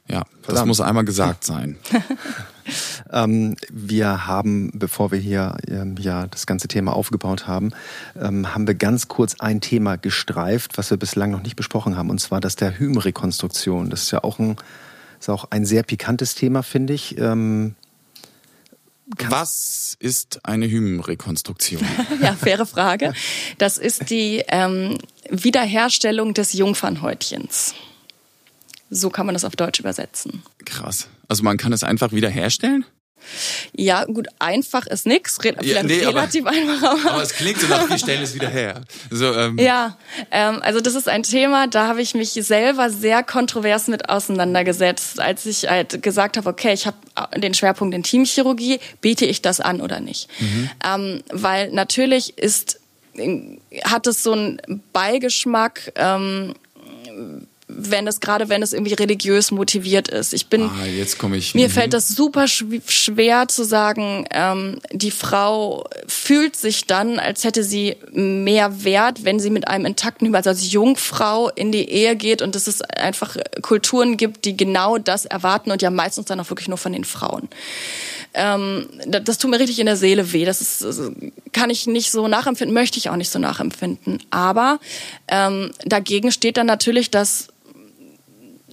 Ja. Ja, das muss einmal gesagt sein. ähm, wir haben, bevor wir hier ähm, ja das ganze Thema aufgebaut haben, ähm, haben wir ganz kurz ein Thema gestreift, was wir bislang noch nicht besprochen haben, und zwar das der Hymenrekonstruktion. Das ist ja auch ein, ist auch ein sehr pikantes Thema, finde ich. Ähm, was ist eine Hymenrekonstruktion? ja, faire Frage. Das ist die ähm, Wiederherstellung des Jungfernhäutchens. So kann man das auf Deutsch übersetzen. Krass. Also man kann es einfach wieder herstellen? Ja, gut, einfach ist nix, Re ja, nee, relativ aber, einfach. Aber, aber es klingt so nach, wir stellen es wieder her. So, ähm. Ja, ähm, also das ist ein Thema, da habe ich mich selber sehr kontrovers mit auseinandergesetzt, als ich halt gesagt habe, okay, ich habe den Schwerpunkt in Teamchirurgie, biete ich das an oder nicht? Mhm. Ähm, weil natürlich ist, hat es so einen Beigeschmack, ähm, wenn es gerade wenn es irgendwie religiös motiviert ist. Ich bin ah, jetzt komme ich. Mir mhm. fällt das super schwer zu sagen. Ähm, die Frau fühlt sich dann, als hätte sie mehr Wert, wenn sie mit einem intakten Hymen, also als Jungfrau in die Ehe geht und dass es einfach Kulturen gibt, die genau das erwarten und ja meistens dann auch wirklich nur von den Frauen. Ähm, das tut mir richtig in der Seele weh. Das ist, das kann ich nicht so nachempfinden, möchte ich auch nicht so nachempfinden. Aber ähm, dagegen steht dann natürlich das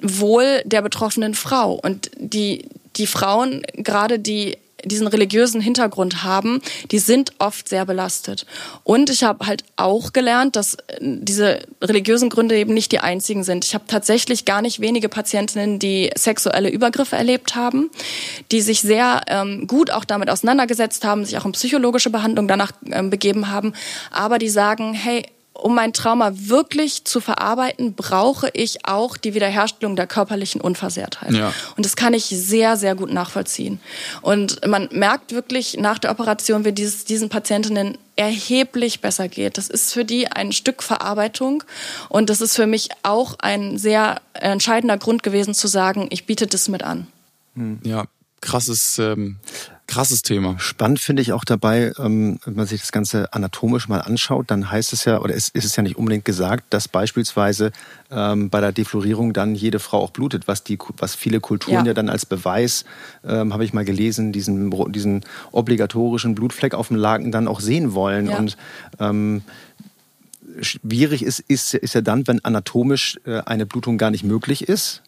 Wohl der betroffenen Frau. Und die, die Frauen, gerade die diesen religiösen Hintergrund haben, die sind oft sehr belastet. Und ich habe halt auch gelernt, dass äh, diese religiösen Gründe eben nicht die einzigen sind. Ich habe tatsächlich gar nicht wenige Patientinnen, die sexuelle Übergriffe erlebt haben, die sich sehr ähm, gut auch damit auseinandergesetzt haben, sich auch in psychologische Behandlung danach ähm, begeben haben, aber die sagen, hey, um mein Trauma wirklich zu verarbeiten, brauche ich auch die Wiederherstellung der körperlichen Unversehrtheit. Ja. Und das kann ich sehr, sehr gut nachvollziehen. Und man merkt wirklich nach der Operation, wie dieses, diesen Patientinnen erheblich besser geht. Das ist für die ein Stück Verarbeitung und das ist für mich auch ein sehr entscheidender Grund gewesen zu sagen, ich biete das mit an. Ja, krasses ähm, Krasses Thema. Spannend finde ich auch dabei, ähm, wenn man sich das Ganze anatomisch mal anschaut, dann heißt es ja, oder ist, ist es ja nicht unbedingt gesagt, dass beispielsweise ähm, bei der Deflorierung dann jede Frau auch blutet, was, die, was viele Kulturen ja, ja dann als Beweis, ähm, habe ich mal gelesen, diesen, diesen obligatorischen Blutfleck auf dem Laken dann auch sehen wollen. Ja. Und ähm, schwierig ist, ist, ist ja dann, wenn anatomisch äh, eine Blutung gar nicht möglich ist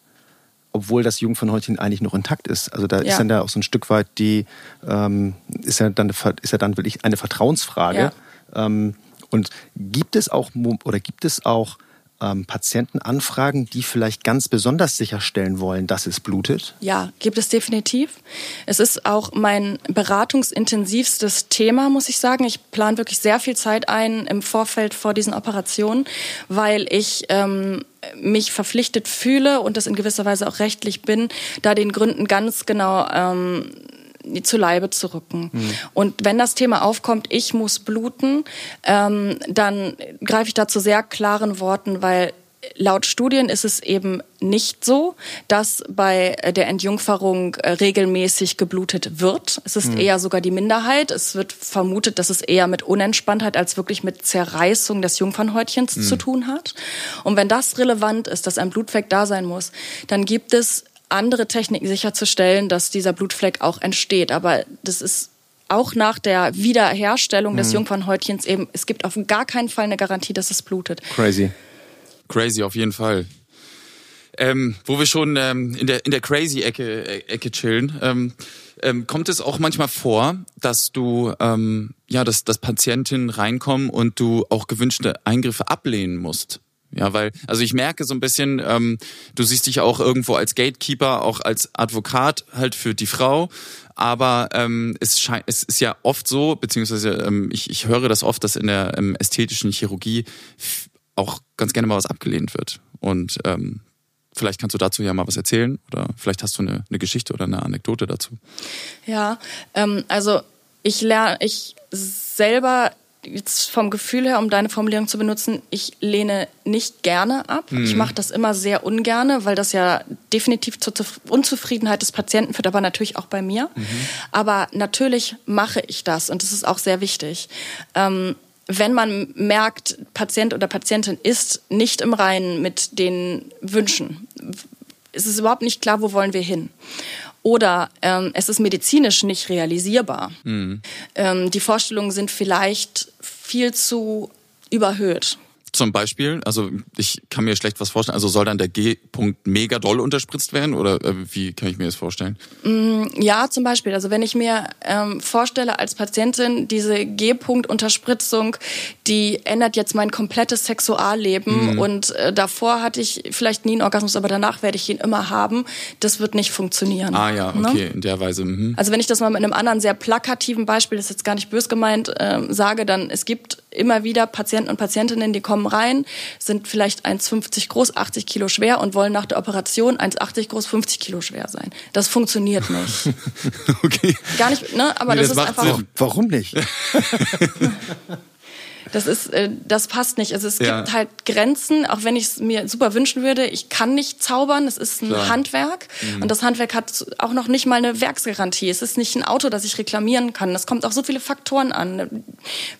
obwohl das Jungfernhäutchen eigentlich noch intakt ist. Also da ja. ist dann ja auch so ein Stück weit die, ähm, ist, ja dann, ist ja dann wirklich eine Vertrauensfrage. Ja. Ähm, und gibt es auch, oder gibt es auch ähm, Patientenanfragen, die vielleicht ganz besonders sicherstellen wollen, dass es blutet? Ja, gibt es definitiv. Es ist auch mein beratungsintensivstes Thema, muss ich sagen. Ich plane wirklich sehr viel Zeit ein im Vorfeld vor diesen Operationen, weil ich ähm, mich verpflichtet fühle und das in gewisser Weise auch rechtlich bin, da den Gründen ganz genau ähm, zu Leibe zu rücken. Mhm. Und wenn das Thema aufkommt, ich muss bluten, ähm, dann greife ich da zu sehr klaren Worten, weil Laut Studien ist es eben nicht so, dass bei der Entjungferung äh, regelmäßig geblutet wird. Es ist mhm. eher sogar die Minderheit. Es wird vermutet, dass es eher mit Unentspanntheit als wirklich mit Zerreißung des Jungfernhäutchens mhm. zu tun hat. Und wenn das relevant ist, dass ein Blutfleck da sein muss, dann gibt es andere Techniken sicherzustellen, dass dieser Blutfleck auch entsteht. Aber das ist auch nach der Wiederherstellung des mhm. Jungfernhäutchens eben, es gibt auf gar keinen Fall eine Garantie, dass es blutet. Crazy. Crazy, auf jeden Fall. Ähm, wo wir schon ähm, in der in der crazy Ecke äh, Ecke chillen, ähm, ähm, kommt es auch manchmal vor, dass du ähm, ja, dass dass Patientinnen reinkommen und du auch gewünschte Eingriffe ablehnen musst. Ja, weil, also ich merke so ein bisschen, ähm, du siehst dich auch irgendwo als Gatekeeper, auch als Advokat halt für die Frau. Aber ähm, es, scheint, es ist ja oft so, beziehungsweise ähm, ich, ich höre das oft, dass in der ähm, ästhetischen Chirurgie auch ganz gerne mal was abgelehnt wird. Und ähm, vielleicht kannst du dazu ja mal was erzählen oder vielleicht hast du eine, eine Geschichte oder eine Anekdote dazu. Ja, ähm, also ich lerne, ich selber jetzt vom Gefühl her, um deine Formulierung zu benutzen, ich lehne nicht gerne ab. Mhm. Ich mache das immer sehr ungerne, weil das ja definitiv zur Unzufriedenheit des Patienten führt, aber natürlich auch bei mir. Mhm. Aber natürlich mache ich das und das ist auch sehr wichtig. Ähm, wenn man merkt, Patient oder Patientin ist nicht im Reinen mit den Wünschen, ist es überhaupt nicht klar, wo wollen wir hin. Oder ähm, es ist medizinisch nicht realisierbar. Mhm. Ähm, die Vorstellungen sind vielleicht viel zu überhöht. Zum Beispiel, also ich kann mir schlecht was vorstellen. Also soll dann der G-Punkt mega doll unterspritzt werden oder äh, wie kann ich mir das vorstellen? Mm, ja, zum Beispiel. Also wenn ich mir ähm, vorstelle als Patientin, diese G-Punkt-Unterspritzung, die ändert jetzt mein komplettes Sexualleben mhm. und äh, davor hatte ich vielleicht nie einen Orgasmus, aber danach werde ich ihn immer haben. Das wird nicht funktionieren. Ah ja, ne? okay, ne? in der Weise. Mhm. Also wenn ich das mal mit einem anderen sehr plakativen Beispiel, das ist jetzt gar nicht bös gemeint, äh, sage, dann es gibt immer wieder Patienten und Patientinnen, die kommen rein, sind vielleicht 1,50 groß, 80 Kilo schwer und wollen nach der Operation 1,80 groß, 50 Kilo schwer sein. Das funktioniert nicht. okay. Gar nicht, ne? Aber nee, das, das, ist einfach. Sinn. Warum nicht? Das ist, äh, das passt nicht. Also es ja. gibt halt Grenzen, auch wenn ich es mir super wünschen würde. Ich kann nicht zaubern. Es ist ein Klar. Handwerk mhm. und das Handwerk hat auch noch nicht mal eine Werksgarantie. Es ist nicht ein Auto, das ich reklamieren kann. Es kommt auch so viele Faktoren an.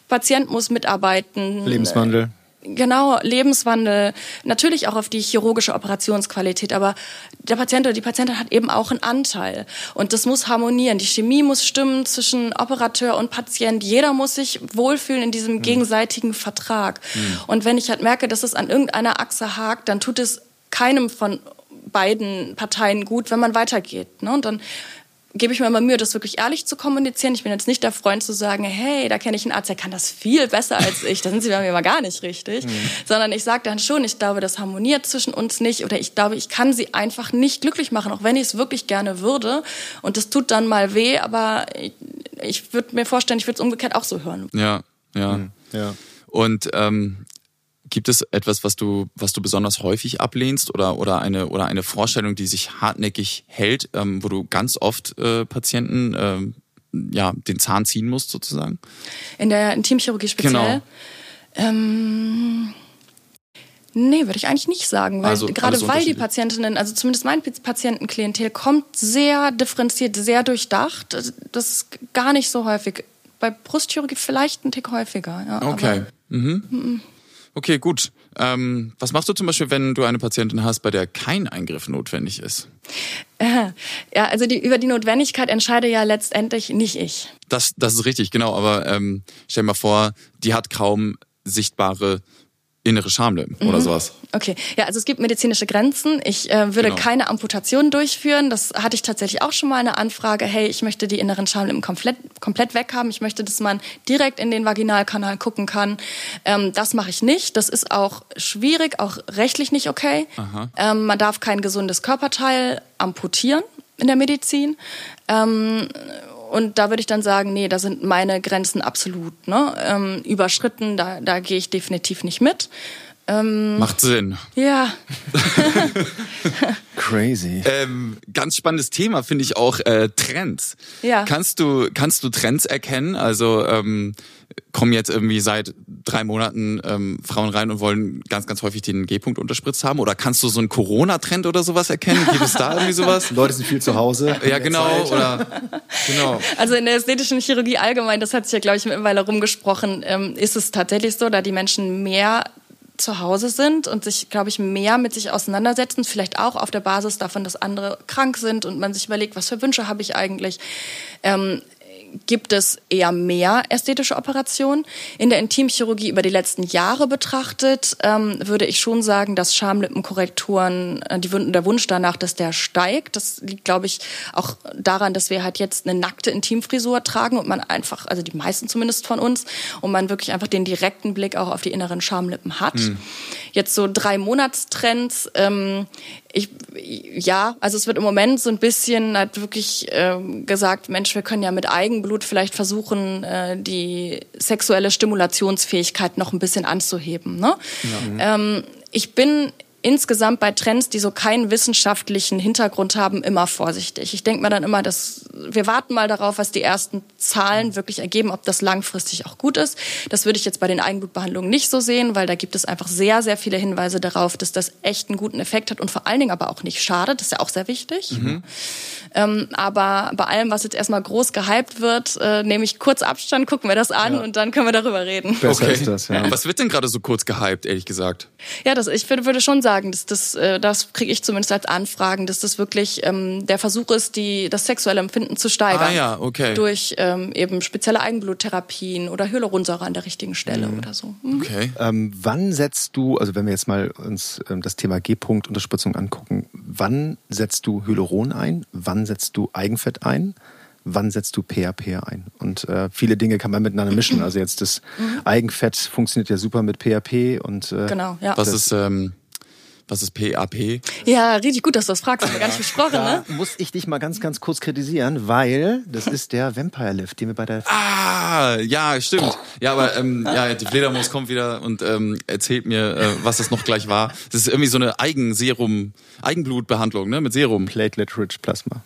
Patient muss mitarbeiten. Lebenswandel. Genau, Lebenswandel, natürlich auch auf die chirurgische Operationsqualität, aber der Patient oder die Patientin hat eben auch einen Anteil. Und das muss harmonieren. Die Chemie muss stimmen zwischen Operateur und Patient. Jeder muss sich wohlfühlen in diesem mhm. gegenseitigen Vertrag. Mhm. Und wenn ich halt merke, dass es an irgendeiner Achse hakt, dann tut es keinem von beiden Parteien gut, wenn man weitergeht. Ne? Und dann gebe ich mir immer Mühe, das wirklich ehrlich zu kommunizieren. Ich bin jetzt nicht der Freund zu sagen, hey, da kenne ich einen Arzt, der kann das viel besser als ich. Da sind sie bei mir mal gar nicht richtig. Mhm. Sondern ich sage dann schon, ich glaube, das harmoniert zwischen uns nicht oder ich glaube, ich kann sie einfach nicht glücklich machen, auch wenn ich es wirklich gerne würde. Und das tut dann mal weh, aber ich, ich würde mir vorstellen, ich würde es umgekehrt auch so hören. Ja, ja. Mhm. ja. Und ähm, Gibt es etwas, was du, was du besonders häufig ablehnst oder, oder, eine, oder eine Vorstellung, die sich hartnäckig hält, ähm, wo du ganz oft äh, Patienten ähm, ja, den Zahn ziehen musst, sozusagen? In der Intimchirurgie speziell? Genau. Ähm Nee, würde ich eigentlich nicht sagen, weil also, gerade weil die Patientinnen, also zumindest mein Patientenklientel kommt sehr differenziert, sehr durchdacht. Das ist gar nicht so häufig. Bei Brustchirurgie vielleicht ein Tick häufiger. Ja, okay. Mhm. Mhm. Okay, gut. Ähm, was machst du zum Beispiel, wenn du eine Patientin hast, bei der kein Eingriff notwendig ist? Ja, also die, über die Notwendigkeit entscheide ja letztendlich nicht ich. Das, das ist richtig, genau. Aber ähm, stell dir mal vor, die hat kaum sichtbare innere Schamlippen mhm. oder sowas. Okay, ja, also es gibt medizinische Grenzen. Ich äh, würde genau. keine Amputation durchführen. Das hatte ich tatsächlich auch schon mal eine Anfrage. Hey, ich möchte die inneren Schamlippen komplett, komplett weghaben. Ich möchte, dass man direkt in den Vaginalkanal gucken kann. Ähm, das mache ich nicht. Das ist auch schwierig, auch rechtlich nicht okay. Ähm, man darf kein gesundes Körperteil amputieren in der Medizin. Ähm, und da würde ich dann sagen, nee, da sind meine Grenzen absolut ne, ähm, überschritten. Da, da gehe ich definitiv nicht mit. Ähm, Macht Sinn. Ja. Crazy. Ähm, ganz spannendes Thema finde ich auch äh, Trends. Ja. Kannst du kannst du Trends erkennen? Also ähm, kommen jetzt irgendwie seit drei Monaten ähm, Frauen rein und wollen ganz, ganz häufig den G-Punkt unterspritzt haben? Oder kannst du so einen Corona-Trend oder sowas erkennen? Gibt es da irgendwie sowas? Leute sind viel zu Hause. Ja, genau. Oder, genau. Also in der ästhetischen Chirurgie allgemein, das hat sich ja, glaube ich, mittlerweile rumgesprochen, ähm, ist es tatsächlich so, da die Menschen mehr zu Hause sind und sich, glaube ich, mehr mit sich auseinandersetzen, vielleicht auch auf der Basis davon, dass andere krank sind und man sich überlegt, was für Wünsche habe ich eigentlich. Ähm, gibt es eher mehr ästhetische Operationen. In der Intimchirurgie über die letzten Jahre betrachtet, ähm, würde ich schon sagen, dass Schamlippenkorrekturen, äh, die, der Wunsch danach, dass der steigt. Das liegt, glaube ich, auch daran, dass wir halt jetzt eine nackte Intimfrisur tragen und man einfach, also die meisten zumindest von uns, und man wirklich einfach den direkten Blick auch auf die inneren Schamlippen hat. Mhm. Jetzt so drei Monatstrends. Ähm, ich, ja, also es wird im Moment so ein bisschen halt wirklich ähm, gesagt, Mensch, wir können ja mit Eigenblut vielleicht versuchen, äh, die sexuelle Stimulationsfähigkeit noch ein bisschen anzuheben. Ne? Ja. Ähm, ich bin insgesamt bei Trends, die so keinen wissenschaftlichen Hintergrund haben, immer vorsichtig. Ich denke mir dann immer, dass wir warten mal darauf, was die ersten Zahlen wirklich ergeben, ob das langfristig auch gut ist. Das würde ich jetzt bei den Eigenblutbehandlungen nicht so sehen, weil da gibt es einfach sehr, sehr viele Hinweise darauf, dass das echt einen guten Effekt hat und vor allen Dingen aber auch nicht schadet. Das ist ja auch sehr wichtig. Mhm. Ähm, aber bei allem, was jetzt erstmal groß gehypt wird, äh, nehme ich kurz Abstand, gucken wir das an ja. und dann können wir darüber reden. Besser okay. ist das, ja. Was wird denn gerade so kurz gehypt, ehrlich gesagt? Ja, das, ich würde, würde schon sagen, dass das, äh, das kriege ich zumindest als Anfragen, dass das wirklich ähm, der Versuch ist, die, das sexuelle Empfinden zu steigern. Ah, ja, okay. Durch ähm, eben spezielle Eigenbluttherapien oder Hyaluronsäure an der richtigen Stelle mhm. oder so. Mhm. Okay. Ähm, wann setzt du, also wenn wir jetzt mal uns ähm, das Thema G-Punkt-Unterspritzung angucken, wann setzt du Hyaluron ein? Wann setzt du Eigenfett ein? wann setzt du PHP ein? Und äh, viele Dinge kann man miteinander mischen. Also jetzt das mhm. Eigenfett funktioniert ja super mit PHP und äh, genau, ja. Was ist ähm, was ist PAP? Ja, richtig gut, dass du das fragst. Haben wir gar nicht besprochen, da ne? muss ich dich mal ganz, ganz kurz kritisieren, weil das ist der Vampire Lift, den wir bei der... Ah, ja, stimmt. Ja, aber ähm, ja, die Fledermaus kommt wieder und ähm, erzählt mir, äh, was das noch gleich war. Das ist irgendwie so eine Eigenserum, Eigenblutbehandlung, ne, mit Serum. Platelet-Rich Plasma.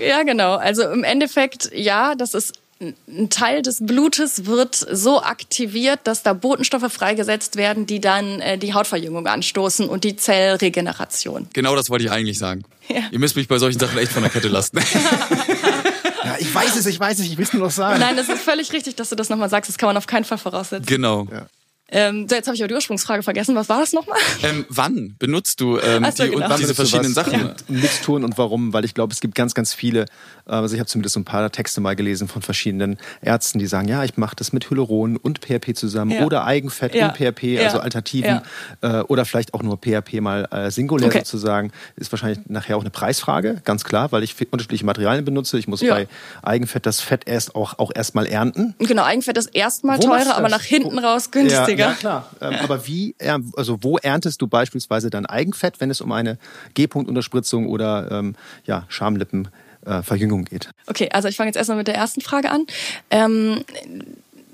Ja, genau. Also im Endeffekt, ja, das ist ein Teil des Blutes wird so aktiviert, dass da Botenstoffe freigesetzt werden, die dann äh, die Hautverjüngung anstoßen und die Zellregeneration. Genau das wollte ich eigentlich sagen. Ja. Ihr müsst mich bei solchen Sachen echt von der Kette lassen. ja, ich weiß es, ich weiß es, ich will es nur noch sagen. Nein, es ist völlig richtig, dass du das nochmal sagst. Das kann man auf keinen Fall voraussetzen. Genau. Ja. Ähm, so, jetzt habe ich aber die Ursprungsfrage vergessen. Was war das nochmal? Ähm, wann benutzt du ähm, so, die, genau. diese verschiedenen Sachen? Ja. Mixturen und warum? Weil ich glaube, es gibt ganz, ganz viele, äh, also ich habe zumindest so ein paar Texte mal gelesen von verschiedenen Ärzten, die sagen, ja, ich mache das mit Hyaluron und PRP zusammen ja. oder Eigenfett ja. und PRP, also Alternativen äh, oder vielleicht auch nur PRP mal äh, singulär okay. sozusagen. Ist wahrscheinlich nachher auch eine Preisfrage, ganz klar, weil ich unterschiedliche Materialien benutze. Ich muss bei Eigenfett das Fett erst auch, auch erstmal ernten. Genau, Eigenfett ist erstmal teurer, aber nach hinten raus günstiger. Ja, klar. Ähm, aber wie, also wo erntest du beispielsweise dein Eigenfett, wenn es um eine G-Punkt-Unterspritzung oder ähm, ja, Schamlippenverjüngung äh, geht? Okay, also ich fange jetzt erstmal mit der ersten Frage an. Ähm,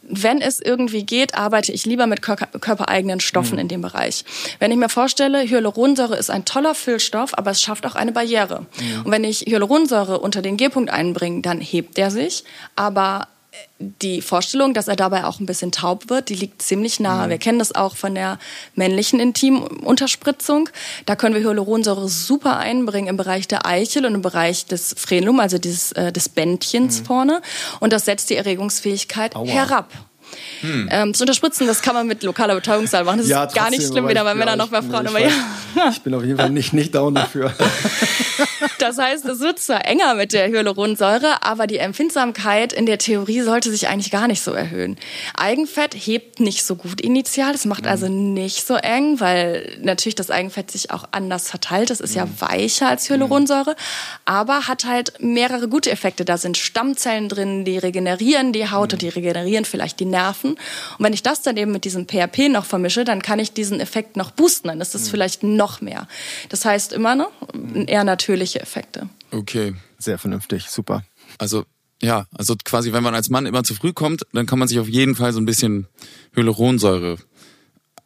wenn es irgendwie geht, arbeite ich lieber mit körpereigenen Stoffen mhm. in dem Bereich. Wenn ich mir vorstelle, Hyaluronsäure ist ein toller Füllstoff, aber es schafft auch eine Barriere. Mhm. Und wenn ich Hyaluronsäure unter den G-Punkt einbringe, dann hebt der sich, aber die Vorstellung, dass er dabei auch ein bisschen taub wird, die liegt ziemlich nahe. Mhm. Wir kennen das auch von der männlichen Intimunterspritzung. Da können wir Hyaluronsäure super einbringen im Bereich der Eichel und im Bereich des Frenum, also dieses, äh, des Bändchens mhm. vorne. Und das setzt die Erregungsfähigkeit Aua. herab. Hm. Ähm, das Unterspritzen, das kann man mit lokaler Betäubungssalbe machen. Das ja, ist gar nicht schlimm, weder bei Männern noch bei Frauen. Aber ja. Ich bin auf jeden Fall nicht, nicht down dafür. Das heißt, es wird zwar enger mit der Hyaluronsäure, aber die Empfindsamkeit in der Theorie sollte sich eigentlich gar nicht so erhöhen. Eigenfett hebt nicht so gut initial. Das macht also nicht so eng, weil natürlich das Eigenfett sich auch anders verteilt. Das ist ja mhm. weicher als Hyaluronsäure, aber hat halt mehrere gute Effekte. Da sind Stammzellen drin, die regenerieren die Haut und die regenerieren vielleicht die Nerven. Und wenn ich das dann eben mit diesem PHP noch vermische, dann kann ich diesen Effekt noch boosten. Dann ist es vielleicht noch mehr. Das heißt immer ne, eher natürliche Effekte. Okay. Sehr vernünftig, super. Also ja, also quasi, wenn man als Mann immer zu früh kommt, dann kann man sich auf jeden Fall so ein bisschen Hyaluronsäure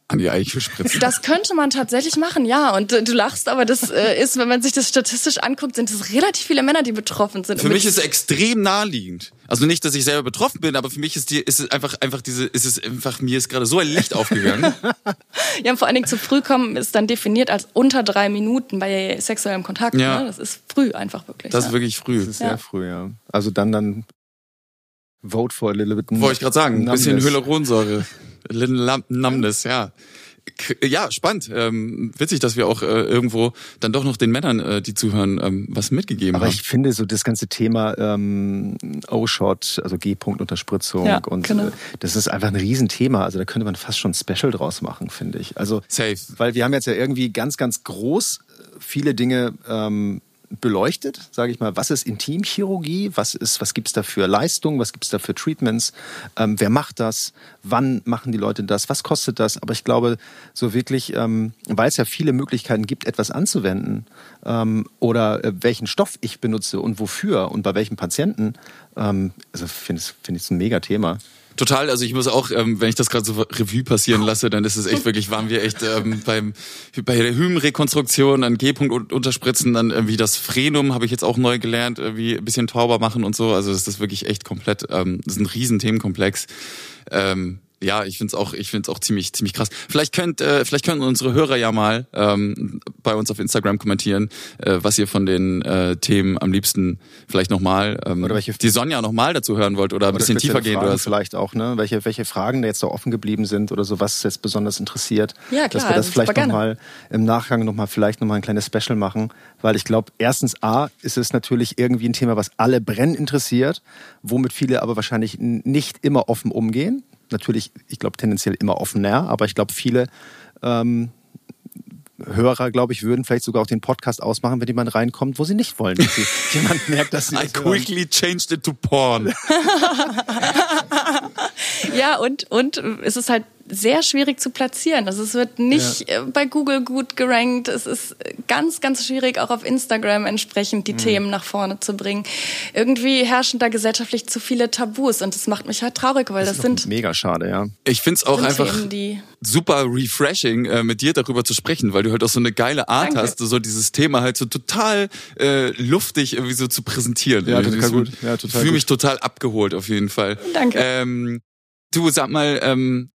an die Eichel spritzen. Das könnte man tatsächlich machen, ja. Und äh, du lachst, aber das äh, ist, wenn man sich das statistisch anguckt, sind es relativ viele Männer, die betroffen sind. Für mich ist es extrem naheliegend. Also nicht, dass ich selber betroffen bin, aber für mich ist die, ist es einfach, einfach diese, ist es einfach, mir ist gerade so ein Licht aufgegangen. ja, und vor allen Dingen zu früh kommen ist dann definiert als unter drei Minuten bei sexuellem Kontakt. Ja. Ne? Das ist früh einfach wirklich. Das ja. ist wirklich früh. Das ist sehr ja. früh, ja. Also dann, dann Vote for a little bit. Wollte ich gerade sagen, ein bisschen Hyaluronsäure. Little Numbness, ja. Ja, spannend. Ähm, witzig, dass wir auch äh, irgendwo dann doch noch den Männern, äh, die zuhören, ähm, was mitgegeben Aber haben. Aber ich finde so das ganze Thema ähm, O-Shot, also G-Punkt-Unterspritzung ja, und genau. äh, das ist einfach ein Riesenthema. Also da könnte man fast schon ein Special draus machen, finde ich. Also Safe. Weil wir haben jetzt ja irgendwie ganz, ganz groß viele Dinge ähm, beleuchtet, sage ich mal, was ist Intimchirurgie, was ist, was gibt's da für Leistungen, was gibt's da für Treatments, ähm, wer macht das, wann machen die Leute das, was kostet das? Aber ich glaube, so wirklich, ähm, weil es ja viele Möglichkeiten gibt, etwas anzuwenden ähm, oder äh, welchen Stoff ich benutze und wofür und bei welchen Patienten, ähm, also finde ich finde ich ein mega Thema. Total, also ich muss auch, ähm, wenn ich das gerade so Revue passieren lasse, dann ist es echt wirklich, waren wir echt ähm, beim bei der Hymenrekonstruktion an G-Punkt unterspritzen, dann irgendwie das Frenum habe ich jetzt auch neu gelernt, irgendwie ein bisschen tauber machen und so. Also das ist wirklich echt komplett, ähm, das ist ein riesen Themenkomplex. Ähm, ja, ich find's auch, ich find's auch ziemlich, ziemlich krass. Vielleicht könnt, äh, vielleicht können unsere Hörer ja mal ähm, bei uns auf Instagram kommentieren, äh, was ihr von den äh, Themen am liebsten vielleicht nochmal, ähm, oder welche, die Sonja nochmal dazu hören wollt oder ein bisschen tiefer gehen oder vielleicht auch, ne? Welche, welche Fragen da jetzt so offen geblieben sind oder so, was jetzt besonders interessiert. Ja, klar. Dass wir das also vielleicht nochmal im Nachgang nochmal vielleicht nochmal ein kleines Special machen, weil ich glaube, erstens A ist es natürlich irgendwie ein Thema, was alle brennen interessiert, womit viele aber wahrscheinlich nicht immer offen umgehen natürlich, ich glaube, tendenziell immer offener, aber ich glaube, viele ähm, Hörer, glaube ich, würden vielleicht sogar auch den Podcast ausmachen, wenn jemand reinkommt, wo sie nicht wollen, dass sie, jemand merkt, dass sie. I quickly hören. changed it to porn. ja, und, und es ist halt sehr schwierig zu platzieren. Also es wird nicht ja. Äh, bei Google gut gerankt. Es ist ganz, ganz schwierig, auch auf Instagram entsprechend die mhm. Themen nach vorne zu bringen. Irgendwie herrschen da gesellschaftlich zu viele Tabus und das macht mich halt traurig, weil das, das sind mega schade, ja. Ich finde es auch einfach Themen, super refreshing, äh, mit dir darüber zu sprechen, weil du halt auch so eine geile Art Danke. hast, so dieses Thema halt so total äh, luftig irgendwie so zu präsentieren. Ja, total gut. Ja, total ich fühle mich total abgeholt auf jeden Fall. Danke. Ähm, du sag mal, ähm,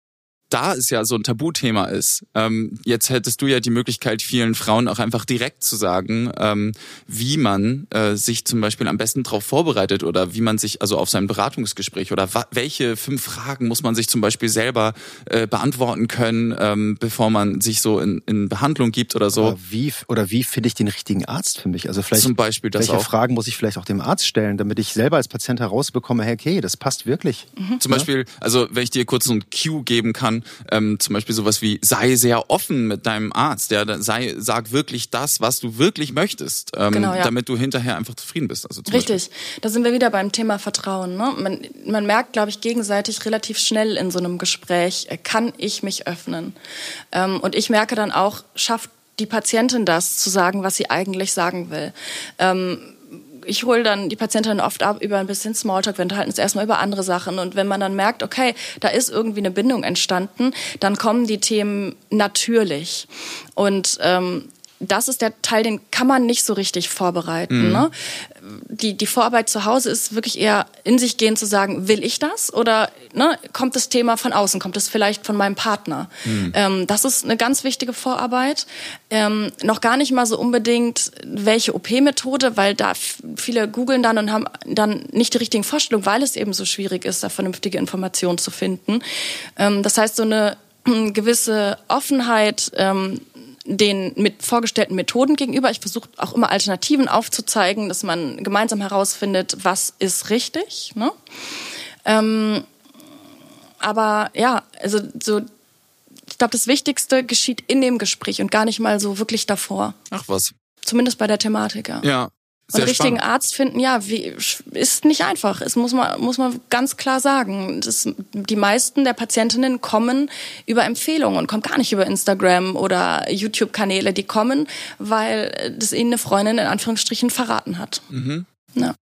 da es ja so ein Tabuthema ist, ähm, jetzt hättest du ja die Möglichkeit, vielen Frauen auch einfach direkt zu sagen, ähm, wie man äh, sich zum Beispiel am besten darauf vorbereitet oder wie man sich also auf sein Beratungsgespräch oder welche fünf Fragen muss man sich zum Beispiel selber äh, beantworten können, ähm, bevor man sich so in, in Behandlung gibt oder so. Oder wie, oder wie finde ich den richtigen Arzt für mich? Also vielleicht zum Beispiel das welche auch. Fragen muss ich vielleicht auch dem Arzt stellen, damit ich selber als Patient herausbekomme, hey, okay, das passt wirklich. Mhm. Zum Beispiel, also wenn ich dir kurz so ein Cue geben kann, ähm, zum Beispiel sowas wie sei sehr offen mit deinem Arzt, ja, sei sag wirklich das, was du wirklich möchtest, ähm, genau, ja. damit du hinterher einfach zufrieden bist. Also Richtig, Beispiel. da sind wir wieder beim Thema Vertrauen. Ne? Man, man merkt, glaube ich, gegenseitig relativ schnell in so einem Gespräch, äh, kann ich mich öffnen. Ähm, und ich merke dann auch, schafft die Patientin das, zu sagen, was sie eigentlich sagen will. Ähm, ich hole dann die Patientin oft ab über ein bisschen Smalltalk. Wir unterhalten uns erstmal über andere Sachen. Und wenn man dann merkt, okay, da ist irgendwie eine Bindung entstanden, dann kommen die Themen natürlich. Und ähm, das ist der Teil, den kann man nicht so richtig vorbereiten. Mhm. Ne? Die, die Vorarbeit zu Hause ist wirklich eher in sich gehen zu sagen, will ich das oder ne, kommt das Thema von außen, kommt es vielleicht von meinem Partner? Mhm. Ähm, das ist eine ganz wichtige Vorarbeit. Ähm, noch gar nicht mal so unbedingt, welche OP-Methode, weil da viele googeln dann und haben dann nicht die richtigen Vorstellungen, weil es eben so schwierig ist, da vernünftige Informationen zu finden. Ähm, das heißt, so eine gewisse Offenheit, ähm, den mit vorgestellten Methoden gegenüber. Ich versuche auch immer Alternativen aufzuzeigen, dass man gemeinsam herausfindet, was ist richtig. Ne? Ähm, aber ja, also so, ich glaube, das Wichtigste geschieht in dem Gespräch und gar nicht mal so wirklich davor. Ach was. Zumindest bei der Thematik, ja. Ja, sehr und richtigen spannend. Arzt finden, ja, wie, ist nicht einfach. Es muss man, muss man ganz klar sagen. Das, die meisten der Patientinnen kommen über Empfehlungen und kommen gar nicht über Instagram oder YouTube-Kanäle. Die kommen, weil das ihnen eine Freundin in Anführungsstrichen verraten hat. Mhm. Ja.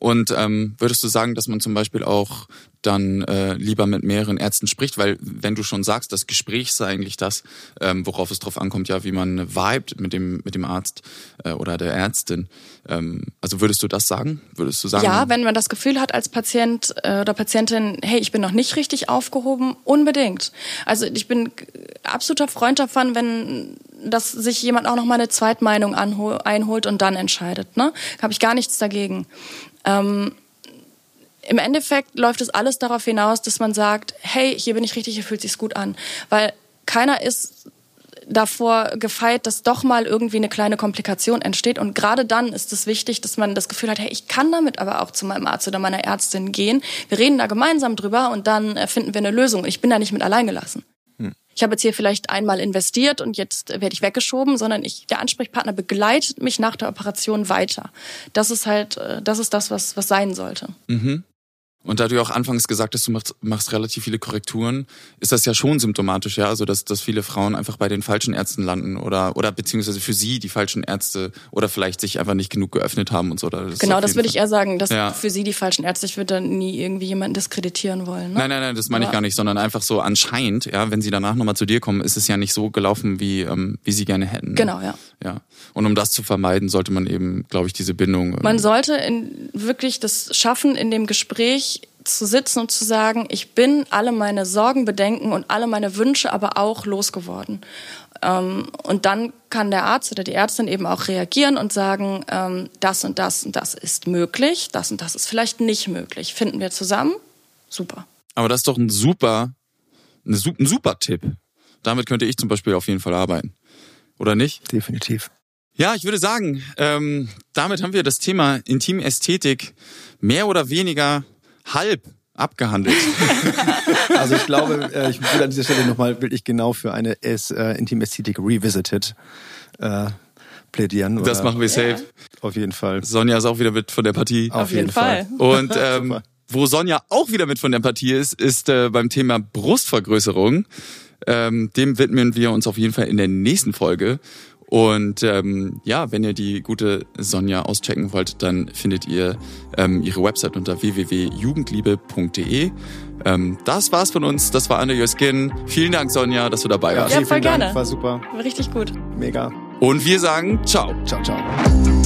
Und ähm, würdest du sagen, dass man zum Beispiel auch dann äh, lieber mit mehreren Ärzten spricht, weil wenn du schon sagst, das Gespräch sei eigentlich das, ähm, worauf es drauf ankommt, ja, wie man vibet mit dem mit dem Arzt äh, oder der Ärztin. Ähm, also würdest du das sagen? Würdest du sagen? Ja, wenn man das Gefühl hat als Patient äh, oder Patientin, hey, ich bin noch nicht richtig aufgehoben, unbedingt. Also ich bin absoluter Freund davon, wenn dass sich jemand auch noch mal eine Zweitmeinung einholt und dann entscheidet. Ne, habe ich gar nichts dagegen. Ähm, Im Endeffekt läuft es alles darauf hinaus, dass man sagt, hey, hier bin ich richtig, hier fühlt sich's gut an, weil keiner ist davor gefeit, dass doch mal irgendwie eine kleine Komplikation entsteht. Und gerade dann ist es wichtig, dass man das Gefühl hat, hey, ich kann damit aber auch zu meinem Arzt oder meiner Ärztin gehen. Wir reden da gemeinsam drüber und dann finden wir eine Lösung. Ich bin da nicht mit allein gelassen ich habe jetzt hier vielleicht einmal investiert und jetzt werde ich weggeschoben, sondern ich, der Ansprechpartner begleitet mich nach der Operation weiter. Das ist halt, äh, das ist das, was, was sein sollte. Mhm. Und da du ja auch anfangs gesagt hast, du machst, machst relativ viele Korrekturen, ist das ja schon symptomatisch, ja, also dass, dass viele Frauen einfach bei den falschen Ärzten landen oder oder beziehungsweise für sie die falschen Ärzte oder vielleicht sich einfach nicht genug geöffnet haben und so. Das genau, das würde ich eher sagen, dass ja. für sie die falschen Ärzte. Ich würde dann nie irgendwie jemanden diskreditieren wollen. Ne? Nein, nein, nein, das meine ich gar nicht, sondern einfach so anscheinend, ja, wenn sie danach nochmal zu dir kommen, ist es ja nicht so gelaufen, wie ähm, wie sie gerne hätten. Ne? Genau, ja. Ja. Und um das zu vermeiden, sollte man eben, glaube ich, diese Bindung. Man ähm, sollte in, wirklich das schaffen, in dem Gespräch zu sitzen und zu sagen, ich bin alle meine Sorgen, Bedenken und alle meine Wünsche aber auch losgeworden. Ähm, und dann kann der Arzt oder die Ärztin eben auch reagieren und sagen, ähm, das und das und das ist möglich, das und das ist vielleicht nicht möglich. Finden wir zusammen? Super. Aber das ist doch ein super, ein super Tipp. Damit könnte ich zum Beispiel auf jeden Fall arbeiten. Oder nicht? Definitiv. Ja, ich würde sagen, ähm, damit haben wir das Thema Intimästhetik mehr oder weniger halb abgehandelt. also ich glaube, äh, ich würde an dieser Stelle nochmal wirklich genau für eine S, äh, Intimästhetik Revisited äh, plädieren. Das machen wir safe. Ja. Auf jeden Fall. Sonja ist auch wieder mit von der Partie. Auf, Auf jeden, jeden Fall. Fall. Und ähm, wo Sonja auch wieder mit von der Partie ist, ist äh, beim Thema Brustvergrößerung. Ähm, dem widmen wir uns auf jeden Fall in der nächsten Folge. Und ähm, ja, wenn ihr die gute Sonja auschecken wollt, dann findet ihr ähm, ihre Website unter www.jugendliebe.de. Ähm, das war's von uns. Das war Under Your Skin. Vielen Dank, Sonja, dass du dabei warst. Ja, voll vielen Dank. gerne. War super. War richtig gut. Mega. Und wir sagen Ciao. Ciao, ciao.